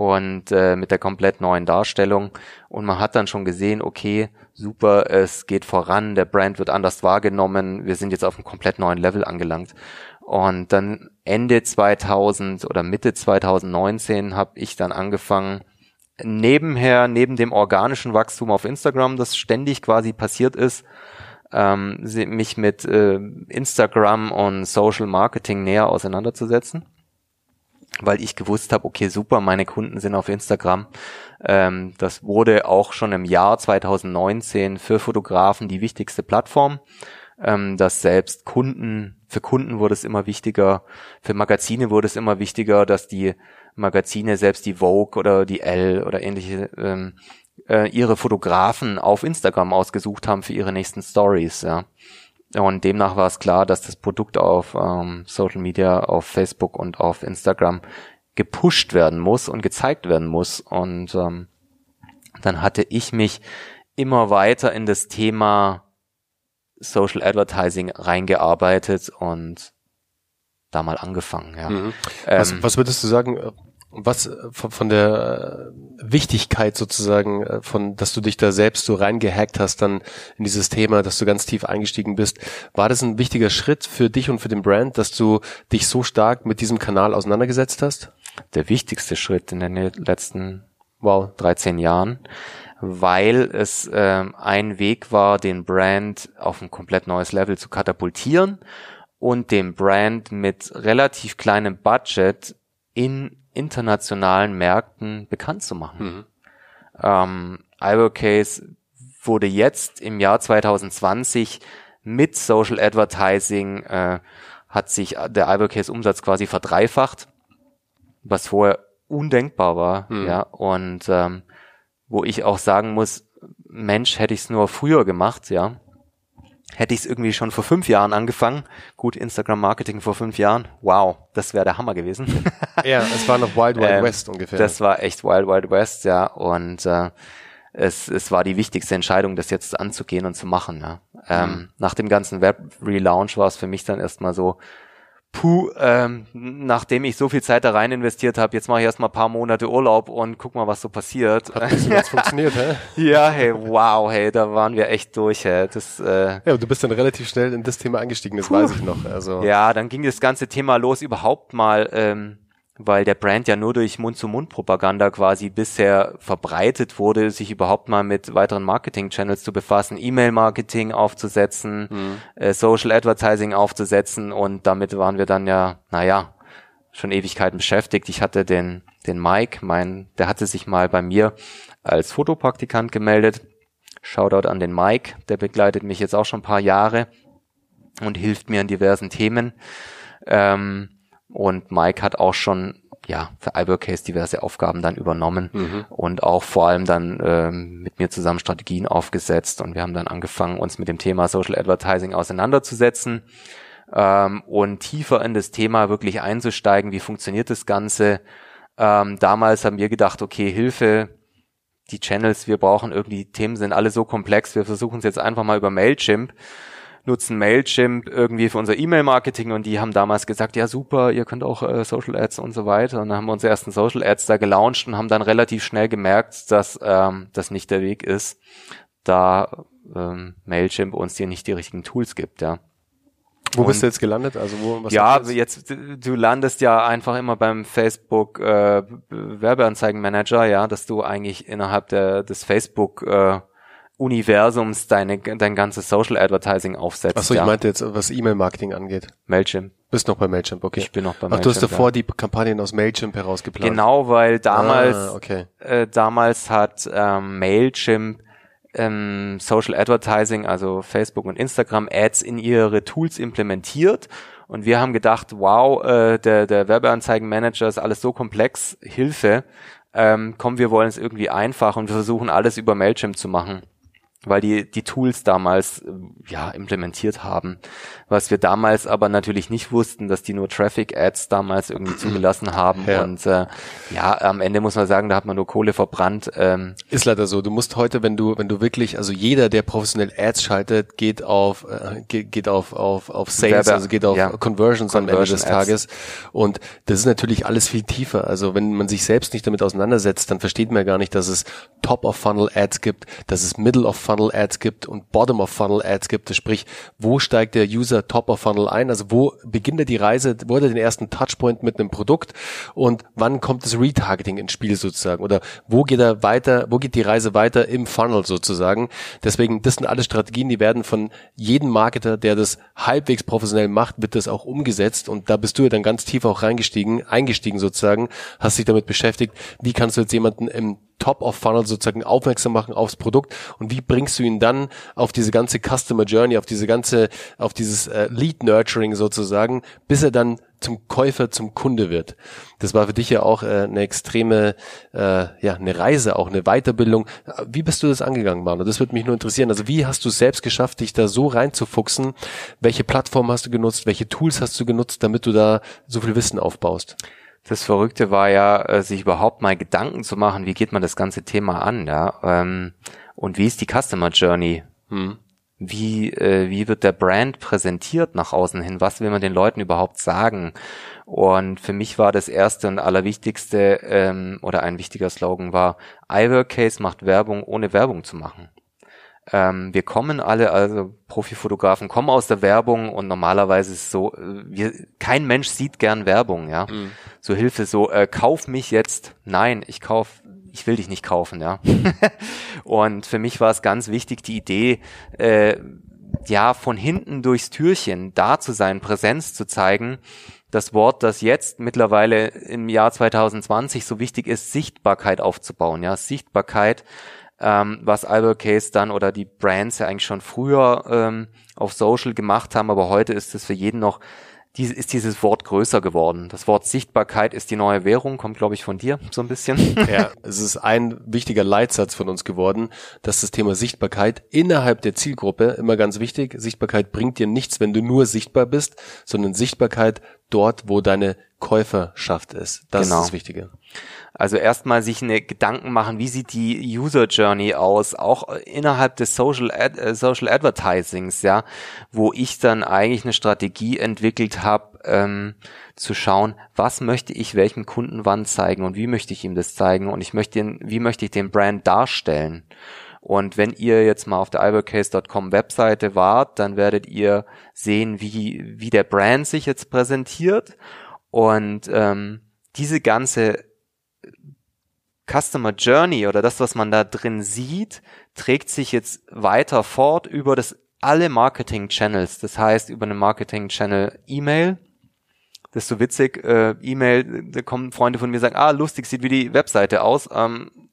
Und äh, mit der komplett neuen Darstellung. Und man hat dann schon gesehen, okay, super, es geht voran, der Brand wird anders wahrgenommen, wir sind jetzt auf einem komplett neuen Level angelangt. Und dann Ende 2000 oder Mitte 2019 habe ich dann angefangen, nebenher, neben dem organischen Wachstum auf Instagram, das ständig quasi passiert ist, ähm, mich mit äh, Instagram und Social Marketing näher auseinanderzusetzen, weil ich gewusst habe, okay, super, meine Kunden sind auf Instagram. Ähm, das wurde auch schon im Jahr 2019 für Fotografen die wichtigste Plattform. Ähm, dass selbst Kunden, für Kunden wurde es immer wichtiger, für Magazine wurde es immer wichtiger, dass die Magazine, selbst die Vogue oder die Elle oder ähnliche, ähm, äh, ihre Fotografen auf Instagram ausgesucht haben für ihre nächsten Stories, ja. Und demnach war es klar, dass das Produkt auf ähm, Social Media, auf Facebook und auf Instagram gepusht werden muss und gezeigt werden muss. Und ähm, dann hatte ich mich immer weiter in das Thema Social Advertising reingearbeitet und da mal angefangen. Ja. Mhm. Was, ähm, was würdest du sagen, was äh, von, von der äh, Wichtigkeit sozusagen, äh, von, dass du dich da selbst so reingehackt hast dann in dieses Thema, dass du ganz tief eingestiegen bist, war das ein wichtiger Schritt für dich und für den Brand, dass du dich so stark mit diesem Kanal auseinandergesetzt hast? Der wichtigste Schritt in den letzten wow 13 Jahren, weil es äh, ein Weg war, den Brand auf ein komplett neues Level zu katapultieren und dem Brand mit relativ kleinem Budget in internationalen Märkten bekannt zu machen. Mhm. Ähm, Ibercase wurde jetzt im Jahr 2020 mit Social Advertising äh, hat sich der Ibercase Umsatz quasi verdreifacht, was vorher undenkbar war, mhm. ja, und ähm, wo ich auch sagen muss, Mensch, hätte ich es nur früher gemacht, ja, Hätte ich es irgendwie schon vor fünf Jahren angefangen, gut, Instagram-Marketing vor fünf Jahren, wow, das wäre der Hammer gewesen. ja, es war noch Wild Wild ähm, West ungefähr. Das war echt Wild Wild West, ja, und äh, es, es war die wichtigste Entscheidung, das jetzt anzugehen und zu machen. Ja. Ähm, mhm. Nach dem ganzen Web-Relaunch war es für mich dann erstmal so, puh, ähm, nachdem ich so viel Zeit da rein investiert habe, jetzt mache ich erstmal paar Monate Urlaub und guck mal, was so passiert. Hat nicht so ganz funktioniert, hä? Ja, hey, wow, hey, da waren wir echt durch, hey. Das, äh, ja, du bist dann relativ schnell in das Thema eingestiegen, das puh. weiß ich noch. Also. Ja, dann ging das ganze Thema los, überhaupt mal ähm, weil der Brand ja nur durch Mund-zu-Mund-Propaganda quasi bisher verbreitet wurde, sich überhaupt mal mit weiteren Marketing-Channels zu befassen, E-Mail-Marketing aufzusetzen, mhm. äh, Social Advertising aufzusetzen und damit waren wir dann ja, naja, schon Ewigkeiten beschäftigt. Ich hatte den, den Mike, mein, der hatte sich mal bei mir als Fotopraktikant gemeldet. Shoutout an den Mike, der begleitet mich jetzt auch schon ein paar Jahre und hilft mir in diversen Themen. Ähm, und Mike hat auch schon ja für Ibercase diverse Aufgaben dann übernommen mhm. und auch vor allem dann ähm, mit mir zusammen Strategien aufgesetzt und wir haben dann angefangen, uns mit dem Thema Social Advertising auseinanderzusetzen ähm, und tiefer in das Thema wirklich einzusteigen, wie funktioniert das Ganze. Ähm, damals haben wir gedacht, okay, Hilfe, die Channels, wir brauchen irgendwie, die Themen sind alle so komplex, wir versuchen es jetzt einfach mal über Mailchimp nutzen Mailchimp irgendwie für unser E-Mail-Marketing und die haben damals gesagt, ja super, ihr könnt auch äh, Social Ads und so weiter. Und dann haben wir unsere ersten Social Ads da gelauncht und haben dann relativ schnell gemerkt, dass ähm, das nicht der Weg ist, da ähm, Mailchimp uns hier nicht die richtigen Tools gibt, ja. Wo und, bist du jetzt gelandet? Also wo, was ja, jetzt du landest ja einfach immer beim Facebook äh, Werbeanzeigenmanager, ja, dass du eigentlich innerhalb der des Facebook äh, Universums deine, dein ganzes Social Advertising aufsetzt. Achso, ja. ich meinte jetzt, was E-Mail-Marketing angeht. Mailchimp. Bist noch bei Mailchimp, okay. Ich bin noch bei Mailchimp. Ach, du hast davor ja. die Kampagnen aus Mailchimp herausgeplant. Genau, weil damals, ah, okay. äh, damals hat ähm, Mailchimp ähm, Social Advertising, also Facebook und Instagram Ads in ihre Tools implementiert. Und wir haben gedacht, wow, äh, der, der Werbeanzeigenmanager ist alles so komplex, Hilfe. Ähm, komm, wir wollen es irgendwie einfach und wir versuchen alles über Mailchimp zu machen. Weil die die Tools damals äh, ja implementiert haben. Was wir damals aber natürlich nicht wussten, dass die nur Traffic Ads damals irgendwie zugelassen haben ja. und äh, ja, am Ende muss man sagen, da hat man nur Kohle verbrannt. Ähm. Ist leider so. Du musst heute, wenn du wenn du wirklich, also jeder, der professionell Ads schaltet, geht auf äh, geht, geht auf auf auf Sales, Werbe, also geht auf ja. Conversions Conversion am Ende des Ads. Tages und das ist natürlich alles viel tiefer. Also wenn man sich selbst nicht damit auseinandersetzt, dann versteht man gar nicht, dass es Top of Funnel Ads gibt, dass es Middle of Funnel Ads gibt und Bottom of Funnel Ads gibt. Sprich, wo steigt der User Top of Funnel ein? Also wo beginnt er die Reise? Wo hat er den ersten Touchpoint mit einem Produkt? Und wann kommt das Retargeting ins Spiel sozusagen? Oder wo geht er weiter? Wo geht die Reise weiter im Funnel sozusagen? Deswegen, das sind alle Strategien, die werden von jedem Marketer, der das halbwegs professionell macht, wird das auch umgesetzt. Und da bist du ja dann ganz tief auch reingestiegen, eingestiegen sozusagen, hast dich damit beschäftigt, wie kannst du jetzt jemanden im Top of Funnel sozusagen aufmerksam machen aufs Produkt und wie bringst du ihn dann auf diese ganze Customer Journey, auf diese ganze, auf dieses äh, Lead Nurturing sozusagen, bis er dann zum Käufer, zum Kunde wird. Das war für dich ja auch äh, eine extreme, äh, ja, eine Reise, auch eine Weiterbildung. Wie bist du das angegangen, Manu? Das würde mich nur interessieren. Also wie hast du es selbst geschafft, dich da so reinzufuchsen? Welche Plattform hast du genutzt? Welche Tools hast du genutzt, damit du da so viel Wissen aufbaust? Das Verrückte war ja, äh, sich überhaupt mal Gedanken zu machen, wie geht man das ganze Thema an, ja, ähm, und wie ist die Customer Journey? Hm. Wie, äh, wie wird der Brand präsentiert nach außen hin? Was will man den Leuten überhaupt sagen? Und für mich war das erste und allerwichtigste ähm, oder ein wichtiger Slogan war, iWorkcase macht Werbung, ohne Werbung zu machen. Ähm, wir kommen alle, also Profifotografen kommen aus der Werbung und normalerweise ist es so, äh, wir, kein Mensch sieht gern Werbung, ja. Mhm. So Hilfe, so, äh, kauf mich jetzt. Nein, ich kauf, ich will dich nicht kaufen, ja. und für mich war es ganz wichtig, die Idee, äh, ja, von hinten durchs Türchen da zu sein, Präsenz zu zeigen. Das Wort, das jetzt mittlerweile im Jahr 2020 so wichtig ist, Sichtbarkeit aufzubauen, ja, Sichtbarkeit ähm, was Albert Case dann oder die Brands ja eigentlich schon früher ähm, auf Social gemacht haben, aber heute ist es für jeden noch dies, ist dieses Wort größer geworden. Das Wort Sichtbarkeit ist die neue Währung, kommt, glaube ich, von dir so ein bisschen. Ja, es ist ein wichtiger Leitsatz von uns geworden, dass das Thema Sichtbarkeit innerhalb der Zielgruppe immer ganz wichtig. Sichtbarkeit bringt dir nichts, wenn du nur sichtbar bist, sondern Sichtbarkeit dort, wo deine Käuferschaft ist. Das genau. ist das Wichtige. Also erstmal sich eine Gedanken machen, wie sieht die User Journey aus, auch innerhalb des Social, Ad, äh, Social Advertisings, ja, wo ich dann eigentlich eine Strategie entwickelt habe, ähm, zu schauen, was möchte ich welchem Kunden wann zeigen und wie möchte ich ihm das zeigen und ich möchte ihn, wie möchte ich den Brand darstellen. Und wenn ihr jetzt mal auf der ibercase.com Webseite wart, dann werdet ihr sehen, wie, wie der Brand sich jetzt präsentiert. Und ähm, diese ganze Customer Journey oder das, was man da drin sieht, trägt sich jetzt weiter fort über das alle Marketing Channels. Das heißt, über eine Marketing Channel E-Mail. Das ist so witzig, äh, E-Mail, da kommen Freunde von mir sagen, ah, lustig, sieht wie die Webseite aus. Ähm,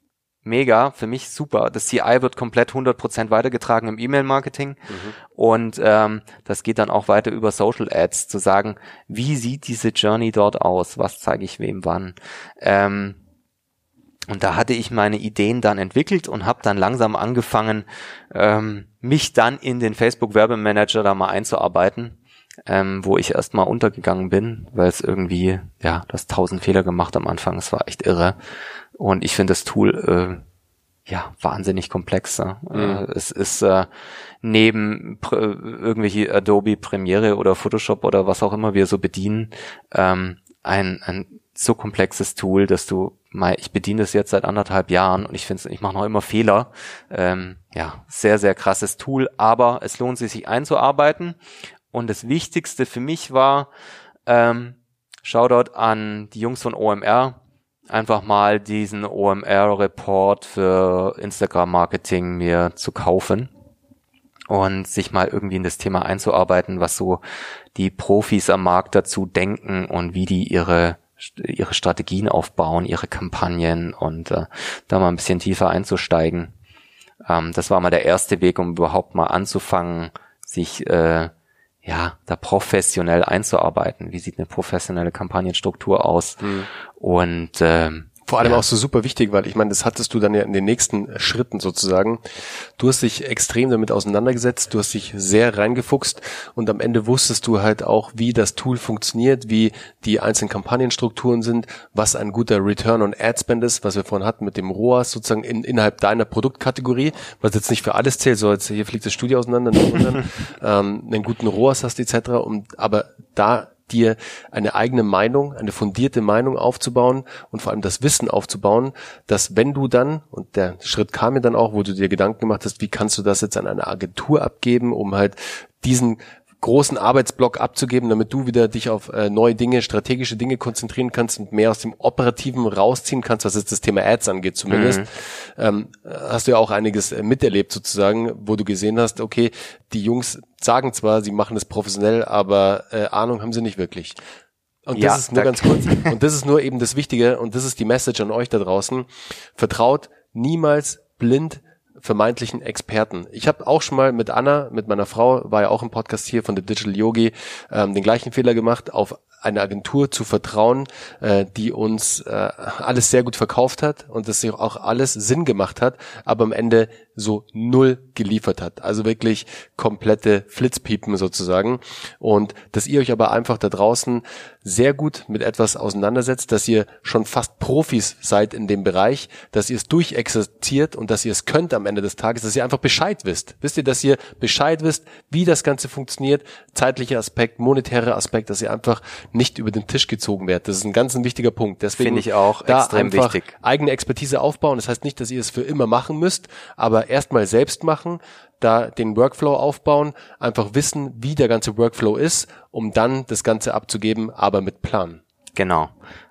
mega, für mich super. Das CI wird komplett 100% weitergetragen im E-Mail-Marketing mhm. und ähm, das geht dann auch weiter über Social Ads, zu sagen, wie sieht diese Journey dort aus, was zeige ich wem wann. Ähm, und da hatte ich meine Ideen dann entwickelt und habe dann langsam angefangen, ähm, mich dann in den Facebook-Werbemanager da mal einzuarbeiten, ähm, wo ich erstmal untergegangen bin, weil es irgendwie, ja, das tausend Fehler gemacht am Anfang, es war echt irre. Und ich finde das Tool äh, ja wahnsinnig komplex. Mhm. Äh, es ist äh, neben pr irgendwelche Adobe Premiere oder Photoshop oder was auch immer wir so bedienen, ähm, ein, ein so komplexes Tool, dass du mal, ich bediene das jetzt seit anderthalb Jahren und ich finde, ich mache noch immer Fehler. Ähm, ja, sehr, sehr krasses Tool, aber es lohnt sich, sich einzuarbeiten. Und das Wichtigste für mich war, ähm, Shoutout an die Jungs von OMR, einfach mal diesen OMR-Report für Instagram-Marketing mir zu kaufen und sich mal irgendwie in das Thema einzuarbeiten, was so die Profis am Markt dazu denken und wie die ihre ihre Strategien aufbauen, ihre Kampagnen und äh, da mal ein bisschen tiefer einzusteigen. Ähm, das war mal der erste Weg, um überhaupt mal anzufangen, sich äh, ja da professionell einzuarbeiten. Wie sieht eine professionelle Kampagnenstruktur aus? Mhm. Und äh, Vor allem ja. auch so super wichtig, weil ich meine, das hattest du dann ja in den nächsten Schritten sozusagen. Du hast dich extrem damit auseinandergesetzt, du hast dich sehr reingefuchst und am Ende wusstest du halt auch, wie das Tool funktioniert, wie die einzelnen Kampagnenstrukturen sind, was ein guter Return on Ad Spend ist, was wir vorhin hatten mit dem ROAS sozusagen in, innerhalb deiner Produktkategorie, was jetzt nicht für alles zählt, so jetzt hier fliegt das Studio auseinander, ähm, einen guten ROAS hast etc. Und aber da dir eine eigene Meinung, eine fundierte Meinung aufzubauen und vor allem das Wissen aufzubauen, dass wenn du dann, und der Schritt kam mir dann auch, wo du dir Gedanken gemacht hast, wie kannst du das jetzt an eine Agentur abgeben, um halt diesen großen Arbeitsblock abzugeben, damit du wieder dich auf äh, neue Dinge, strategische Dinge konzentrieren kannst und mehr aus dem Operativen rausziehen kannst, was jetzt das Thema Ads angeht zumindest. Mhm. Ähm, hast du ja auch einiges äh, miterlebt sozusagen, wo du gesehen hast, okay, die Jungs sagen zwar, sie machen es professionell, aber äh, Ahnung haben sie nicht wirklich. Und ja, das ist nur ganz kurz. Und das ist nur eben das Wichtige und das ist die Message an euch da draußen. Vertraut niemals blind vermeintlichen Experten. Ich habe auch schon mal mit Anna, mit meiner Frau, war ja auch im Podcast hier von The Digital Yogi, ähm, den gleichen Fehler gemacht, auf eine Agentur zu vertrauen, äh, die uns äh, alles sehr gut verkauft hat und das auch alles Sinn gemacht hat, aber am Ende so null geliefert hat. Also wirklich komplette Flitzpiepen sozusagen. Und dass ihr euch aber einfach da draußen sehr gut mit etwas auseinandersetzt, dass ihr schon fast Profis seid in dem Bereich, dass ihr es durchexerziert und dass ihr es könnt am Ende des Tages, dass ihr einfach Bescheid wisst. Wisst ihr, dass ihr Bescheid wisst, wie das Ganze funktioniert, zeitlicher Aspekt, monetärer Aspekt, dass ihr einfach nicht über den Tisch gezogen werdet. Das ist ein ganz ein wichtiger Punkt. Deswegen finde ich auch da extrem wichtig. Eigene Expertise aufbauen. Das heißt nicht, dass ihr es für immer machen müsst, aber erstmal selbst machen, da den Workflow aufbauen, einfach wissen, wie der ganze Workflow ist, um dann das Ganze abzugeben, aber mit Plan. Genau.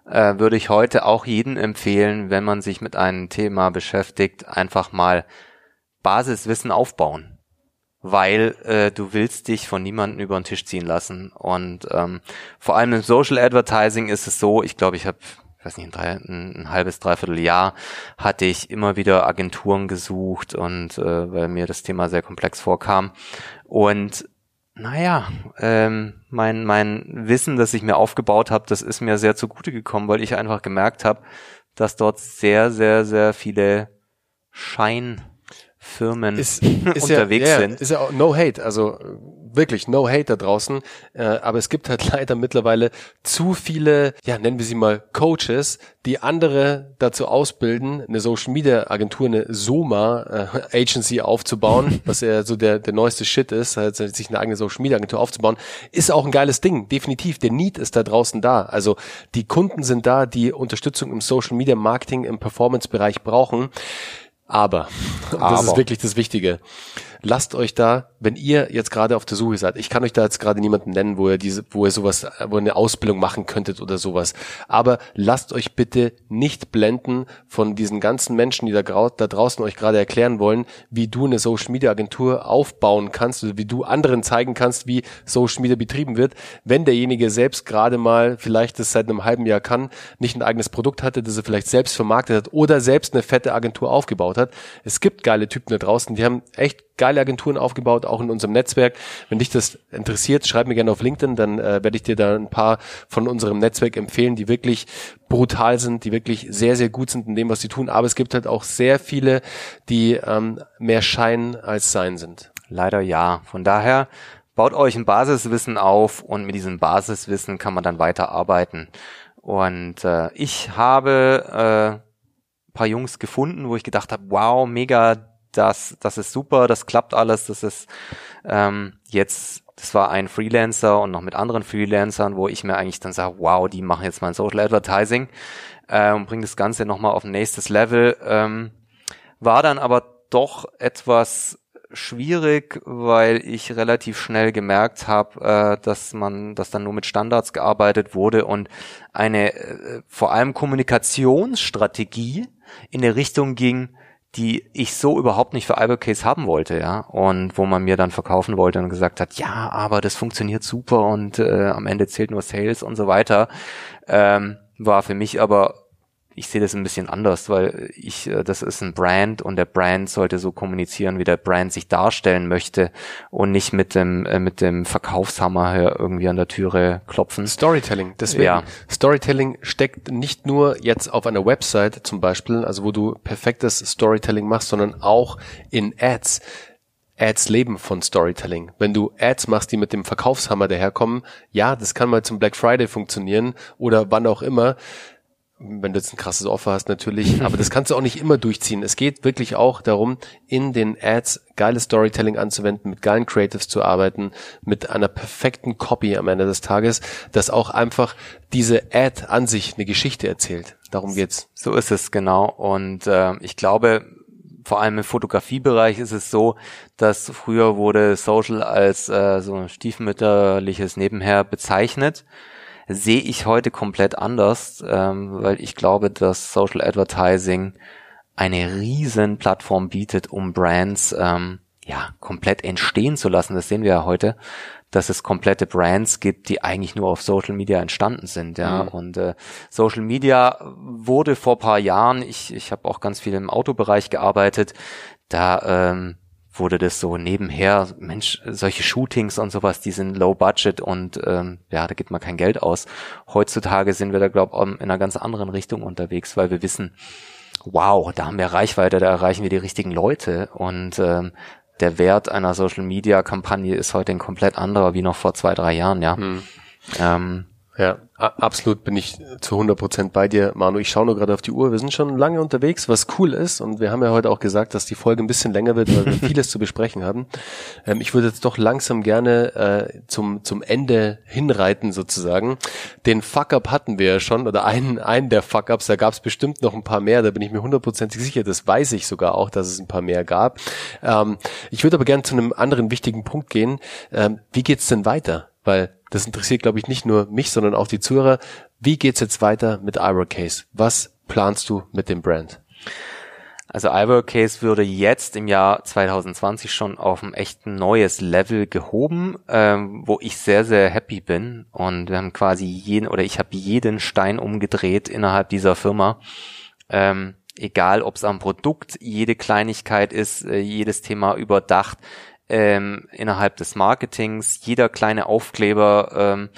Äh, würde ich heute auch jedem empfehlen, wenn man sich mit einem Thema beschäftigt, einfach mal Basiswissen aufbauen weil äh, du willst dich von niemandem über den Tisch ziehen lassen. Und ähm, vor allem im Social Advertising ist es so, ich glaube, ich habe weiß nicht, ein, drei, ein, ein halbes, dreiviertel Jahr hatte ich immer wieder Agenturen gesucht und äh, weil mir das Thema sehr komplex vorkam. Und naja, ähm, mein, mein Wissen, das ich mir aufgebaut habe, das ist mir sehr zugute gekommen, weil ich einfach gemerkt habe, dass dort sehr, sehr, sehr viele Schein Firmen ist, ist unterwegs ja, sind. Ist ja auch no hate, also wirklich no hate da draußen. Äh, aber es gibt halt leider mittlerweile zu viele, ja, nennen wir sie mal Coaches, die andere dazu ausbilden, eine Social Media Agentur, eine Soma äh, Agency aufzubauen, was ja so der, der neueste Shit ist, halt sich eine eigene Social Media Agentur aufzubauen, ist auch ein geiles Ding, definitiv. Der Need ist da draußen da. Also die Kunden sind da, die Unterstützung im Social Media Marketing, im Performance Bereich brauchen. Aber, Aber, das ist wirklich das Wichtige lasst euch da, wenn ihr jetzt gerade auf der Suche seid, ich kann euch da jetzt gerade niemanden nennen, wo ihr diese, wo ihr sowas, wo ihr eine Ausbildung machen könntet oder sowas. Aber lasst euch bitte nicht blenden von diesen ganzen Menschen, die da, da draußen euch gerade erklären wollen, wie du eine Social Media Agentur aufbauen kannst oder wie du anderen zeigen kannst, wie Social Media betrieben wird, wenn derjenige selbst gerade mal vielleicht das seit einem halben Jahr kann, nicht ein eigenes Produkt hatte, das er vielleicht selbst vermarktet hat oder selbst eine fette Agentur aufgebaut hat. Es gibt geile Typen da draußen, die haben echt geile Agenturen aufgebaut, auch in unserem Netzwerk. Wenn dich das interessiert, schreib mir gerne auf LinkedIn, dann äh, werde ich dir da ein paar von unserem Netzwerk empfehlen, die wirklich brutal sind, die wirklich sehr, sehr gut sind in dem, was sie tun. Aber es gibt halt auch sehr viele, die ähm, mehr Schein als Sein sind. Leider ja. Von daher baut euch ein Basiswissen auf und mit diesem Basiswissen kann man dann weiterarbeiten. Und äh, ich habe äh, paar Jungs gefunden, wo ich gedacht habe, wow, mega das, das ist super, das klappt alles, das ist ähm, jetzt, das war ein Freelancer und noch mit anderen Freelancern, wo ich mir eigentlich dann sage, wow, die machen jetzt mal ein Social Advertising äh, und bringen das Ganze nochmal auf ein nächstes Level. Ähm, war dann aber doch etwas schwierig, weil ich relativ schnell gemerkt habe, äh, dass man, dass dann nur mit Standards gearbeitet wurde und eine äh, vor allem Kommunikationsstrategie in der Richtung ging, die ich so überhaupt nicht für Case haben wollte, ja. Und wo man mir dann verkaufen wollte und gesagt hat, ja, aber das funktioniert super und äh, am Ende zählt nur Sales und so weiter, ähm, war für mich aber ich sehe das ein bisschen anders, weil ich, äh, das ist ein Brand und der Brand sollte so kommunizieren, wie der Brand sich darstellen möchte und nicht mit dem, äh, mit dem Verkaufshammer hier irgendwie an der Türe klopfen. Storytelling. Deswegen, ja. Storytelling steckt nicht nur jetzt auf einer Website zum Beispiel, also wo du perfektes Storytelling machst, sondern auch in Ads. Ads leben von Storytelling. Wenn du Ads machst, die mit dem Verkaufshammer daherkommen, ja, das kann mal zum Black Friday funktionieren oder wann auch immer wenn du jetzt ein krasses Offer hast natürlich, aber das kannst du auch nicht immer durchziehen. Es geht wirklich auch darum, in den Ads geiles Storytelling anzuwenden, mit geilen Creatives zu arbeiten, mit einer perfekten Copy am Ende des Tages, dass auch einfach diese Ad an sich eine Geschichte erzählt. Darum geht's. So ist es genau. Und äh, ich glaube, vor allem im Fotografiebereich ist es so, dass früher wurde Social als äh, so ein stiefmütterliches Nebenher bezeichnet sehe ich heute komplett anders, ähm, weil ich glaube, dass Social Advertising eine riesen Plattform bietet, um Brands ähm, ja komplett entstehen zu lassen. Das sehen wir ja heute, dass es komplette Brands gibt, die eigentlich nur auf Social Media entstanden sind. Ja, mhm. und äh, Social Media wurde vor paar Jahren. Ich ich habe auch ganz viel im Autobereich gearbeitet. Da ähm, wurde das so nebenher, Mensch, solche Shootings und sowas, die sind low budget und ähm, ja, da gibt man kein Geld aus. Heutzutage sind wir da, glaube ich, in einer ganz anderen Richtung unterwegs, weil wir wissen, wow, da haben wir Reichweite, da erreichen wir die richtigen Leute und ähm, der Wert einer Social Media Kampagne ist heute ein komplett anderer wie noch vor zwei, drei Jahren, ja. Hm. Ähm, ja, absolut bin ich zu 100 Prozent bei dir, Manu. Ich schaue nur gerade auf die Uhr. Wir sind schon lange unterwegs, was cool ist. Und wir haben ja heute auch gesagt, dass die Folge ein bisschen länger wird, weil wir vieles zu besprechen haben. Ähm, ich würde jetzt doch langsam gerne äh, zum, zum Ende hinreiten sozusagen. Den Fuck-Up hatten wir ja schon, oder einen, einen der Fuck-Ups. Da gab es bestimmt noch ein paar mehr. Da bin ich mir hundertprozentig sicher. Das weiß ich sogar auch, dass es ein paar mehr gab. Ähm, ich würde aber gerne zu einem anderen wichtigen Punkt gehen. Ähm, wie geht's denn weiter? Weil das interessiert, glaube ich, nicht nur mich, sondern auch die Zuhörer. Wie geht's jetzt weiter mit Case? Was planst du mit dem Brand? Also Case würde jetzt im Jahr 2020 schon auf ein echt neues Level gehoben, ähm, wo ich sehr, sehr happy bin. Und wir haben quasi jeden, oder ich habe jeden Stein umgedreht innerhalb dieser Firma. Ähm, egal ob es am Produkt jede Kleinigkeit ist, äh, jedes Thema überdacht, ähm, innerhalb des Marketings, jeder kleine Aufkleber, ähm,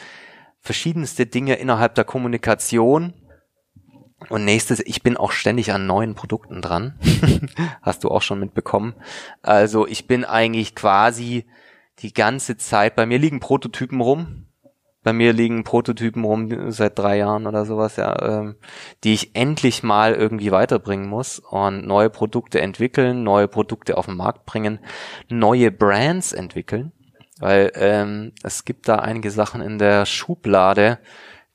verschiedenste Dinge innerhalb der Kommunikation. Und nächstes, ich bin auch ständig an neuen Produkten dran. Hast du auch schon mitbekommen. Also ich bin eigentlich quasi die ganze Zeit, bei mir liegen Prototypen rum, bei mir liegen Prototypen rum seit drei Jahren oder sowas, ja, ähm, die ich endlich mal irgendwie weiterbringen muss und neue Produkte entwickeln, neue Produkte auf den Markt bringen, neue Brands entwickeln, weil ähm, es gibt da einige Sachen in der Schublade,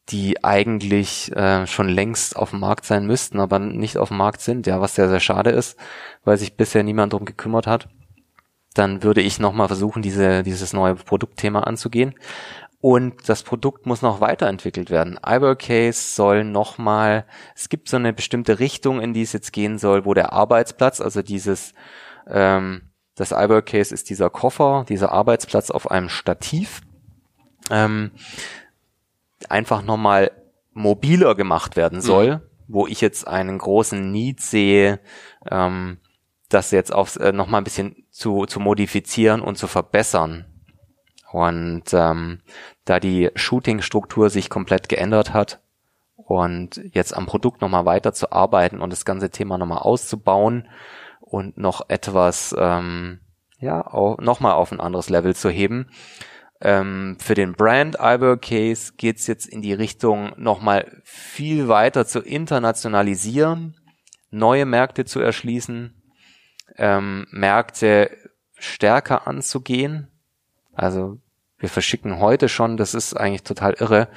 die eigentlich äh, schon längst auf dem Markt sein müssten, aber nicht auf dem Markt sind, ja, was sehr, sehr schade ist, weil sich bisher niemand drum gekümmert hat. Dann würde ich nochmal versuchen, diese, dieses neue Produktthema anzugehen. Und das Produkt muss noch weiterentwickelt werden. Ibercase soll nochmal, es gibt so eine bestimmte Richtung, in die es jetzt gehen soll, wo der Arbeitsplatz, also dieses, ähm, das Ibercase ist dieser Koffer, dieser Arbeitsplatz auf einem Stativ, ähm, einfach nochmal mobiler gemacht werden soll, mhm. wo ich jetzt einen großen Need sehe, ähm, das jetzt aufs, äh, nochmal ein bisschen zu, zu modifizieren und zu verbessern. Und ähm, da die Shooting-Struktur sich komplett geändert hat und jetzt am Produkt nochmal weiter zu arbeiten und das ganze Thema nochmal auszubauen und noch etwas, ähm, ja, nochmal auf ein anderes Level zu heben. Ähm, für den Brand Case geht's jetzt in die Richtung nochmal viel weiter zu internationalisieren, neue Märkte zu erschließen, ähm, Märkte stärker anzugehen. Also wir verschicken heute schon, das ist eigentlich total irre.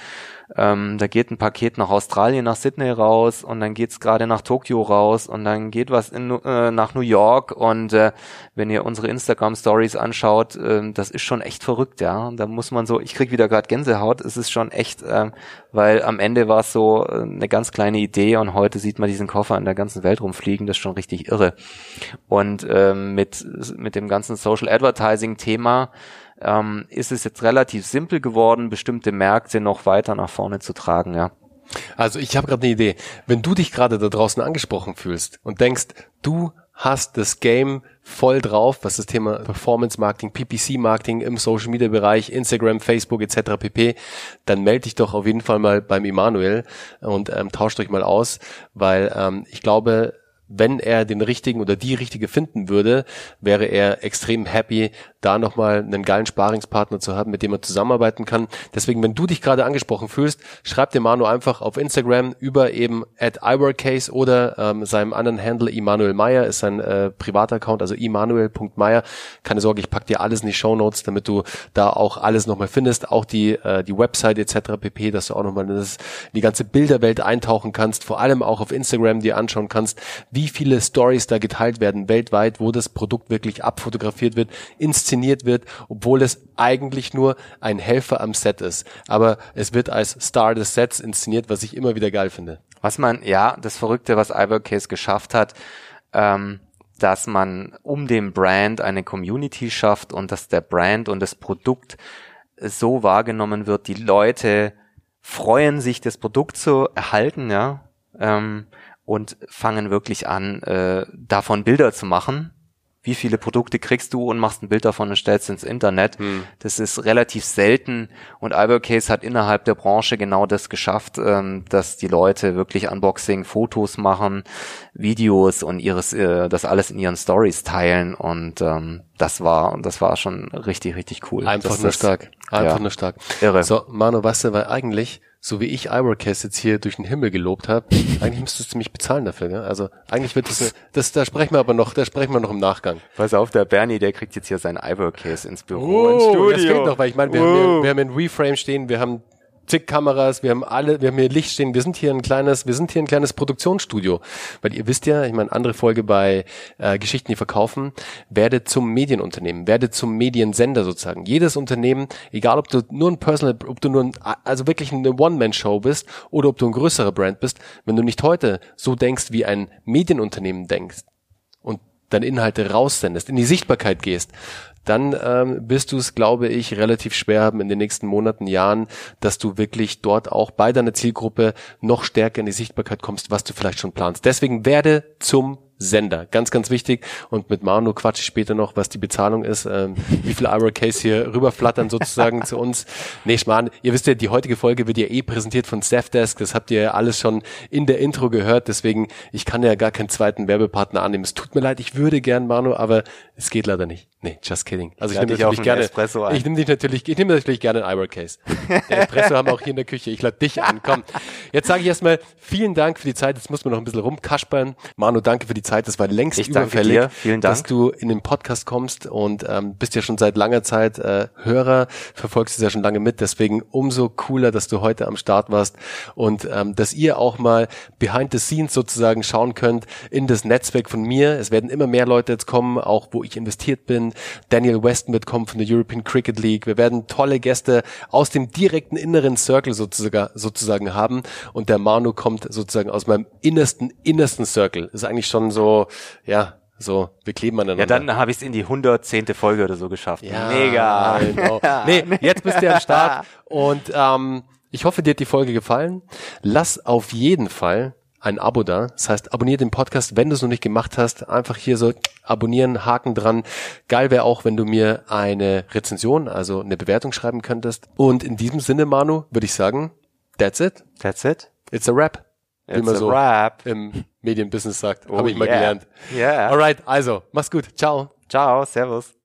Ähm, da geht ein Paket nach Australien, nach Sydney raus und dann geht's gerade nach Tokio raus und dann geht was in, äh, nach New York und äh, wenn ihr unsere Instagram Stories anschaut, äh, das ist schon echt verrückt, ja. Da muss man so, ich krieg wieder gerade Gänsehaut, es ist schon echt, äh, weil am Ende war es so äh, eine ganz kleine Idee und heute sieht man diesen Koffer in der ganzen Welt rumfliegen, das ist schon richtig irre. Und äh, mit mit dem ganzen Social Advertising Thema ähm, ist es jetzt relativ simpel geworden, bestimmte Märkte noch weiter nach vorne zu tragen, ja. Also ich habe gerade eine Idee. Wenn du dich gerade da draußen angesprochen fühlst und denkst, du hast das Game voll drauf, was das Thema Performance Marketing, PPC Marketing im Social Media Bereich, Instagram, Facebook etc. pp, dann melde dich doch auf jeden Fall mal beim Emanuel und ähm, tauscht euch mal aus, weil ähm, ich glaube, wenn er den richtigen oder die richtige finden würde, wäre er extrem happy, da nochmal einen geilen Sparingspartner zu haben, mit dem er zusammenarbeiten kann. Deswegen, wenn du dich gerade angesprochen fühlst, schreib dem Manu einfach auf Instagram über eben at iWorkcase oder ähm, seinem anderen Handle Immanuel Meyer ist sein äh, privater Account, also immanuel.meyer. Keine Sorge, ich pack dir alles in die Show Notes, damit du da auch alles nochmal findest, auch die, äh, die Website etc. pp, dass du auch nochmal in die ganze Bilderwelt eintauchen kannst, vor allem auch auf Instagram dir anschauen kannst, wie viele Stories da geteilt werden weltweit, wo das Produkt wirklich abfotografiert wird, inszeniert wird, obwohl es eigentlich nur ein Helfer am Set ist. Aber es wird als Star des Sets inszeniert, was ich immer wieder geil finde. Was man, ja, das Verrückte, was Ivorcase geschafft hat, ähm, dass man um den Brand eine Community schafft und dass der Brand und das Produkt so wahrgenommen wird. Die Leute freuen sich, das Produkt zu erhalten, ja. Ähm, und fangen wirklich an, äh, davon Bilder zu machen. Wie viele Produkte kriegst du und machst ein Bild davon und stellst ins Internet. Hm. Das ist relativ selten und Albercase hat innerhalb der Branche genau das geschafft, ähm, dass die Leute wirklich Unboxing, Fotos machen, Videos und ihres, äh, das alles in ihren Stories teilen und ähm, das war, das war schon richtig, richtig cool. Einfach das, nur stark. Einfach ja, nur stark. Irre. So, Manu, weißt du, weil eigentlich so wie ich Iworcast jetzt hier durch den Himmel gelobt habe, eigentlich müsstest du mich bezahlen dafür. Ne? Also eigentlich wird das, das, da sprechen wir aber noch, da sprechen wir noch im Nachgang. Pass auf, der Bernie, der kriegt jetzt hier sein Iworcase ins Büro, oh, ins Studio. Das fehlt noch, weil ich meine, wir, oh. haben, wir, wir haben ein Reframe stehen, wir haben zig Kameras, wir haben alle, wir haben hier Licht stehen, wir sind hier ein kleines, wir sind hier ein kleines Produktionsstudio. Weil ihr wisst ja, ich meine, andere Folge bei äh, Geschichten, die verkaufen, werde zum Medienunternehmen, werde zum Mediensender sozusagen. Jedes Unternehmen, egal ob du nur ein Personal, ob du nur ein, also wirklich eine One-Man-Show bist oder ob du ein größerer Brand bist, wenn du nicht heute so denkst, wie ein Medienunternehmen denkst und deine Inhalte raussendest, in die Sichtbarkeit gehst, dann ähm, wirst du es, glaube ich, relativ schwer haben in den nächsten Monaten, Jahren, dass du wirklich dort auch bei deiner Zielgruppe noch stärker in die Sichtbarkeit kommst, was du vielleicht schon planst. Deswegen werde zum Sender. Ganz, ganz wichtig. Und mit Manu quatsche ich später noch, was die Bezahlung ist, ähm, wie viele Ira Case hier rüberflattern sozusagen zu uns. Nee, Schmarrn, ihr wisst ja, die heutige Folge wird ja eh präsentiert von Safdesk. Das habt ihr ja alles schon in der Intro gehört. Deswegen, ich kann ja gar keinen zweiten Werbepartner annehmen. Es tut mir leid, ich würde gern, Manu, aber es geht leider nicht. Nee, just kidding. Also ich, ich nehme natürlich gerne, Espresso ich nehme dich natürlich, ich nehme natürlich gerne einen Ira Case. Der Espresso haben wir auch hier in der Küche. Ich lade dich an. Komm. Jetzt sage ich erstmal vielen Dank für die Zeit. Jetzt muss man noch ein bisschen rumkaspern. Manu, danke für die Zeit. Das war längst ich überfällig, dir. Vielen Dank. dass du in den Podcast kommst und ähm, bist ja schon seit langer Zeit äh, Hörer, verfolgst es ja schon lange mit. Deswegen umso cooler, dass du heute am Start warst und ähm, dass ihr auch mal behind the scenes sozusagen schauen könnt in das Netzwerk von mir. Es werden immer mehr Leute jetzt kommen, auch wo ich investiert bin. Daniel Weston wird kommen von der European Cricket League. Wir werden tolle Gäste aus dem direkten inneren Circle sozusagen, sozusagen haben und der Manu kommt sozusagen aus meinem innersten, innersten Circle. ist eigentlich schon so, ja, so, wir kleben aneinander. Ja, dann habe ich es in die 110. Folge oder so geschafft. Ja, Mega. Genau. nee, jetzt bist du am Start und ähm, ich hoffe, dir hat die Folge gefallen. Lass auf jeden Fall ein Abo da. Das heißt, abonniere den Podcast, wenn du es noch nicht gemacht hast. Einfach hier so abonnieren, Haken dran. Geil wäre auch, wenn du mir eine Rezension, also eine Bewertung schreiben könntest. Und in diesem Sinne, Manu, würde ich sagen, that's it. That's it. It's a rap. Wie man so rap. im Medienbusiness sagt. Oh Habe ich mal yeah. gelernt. Yeah. Alright, also, mach's gut. Ciao. Ciao, servus.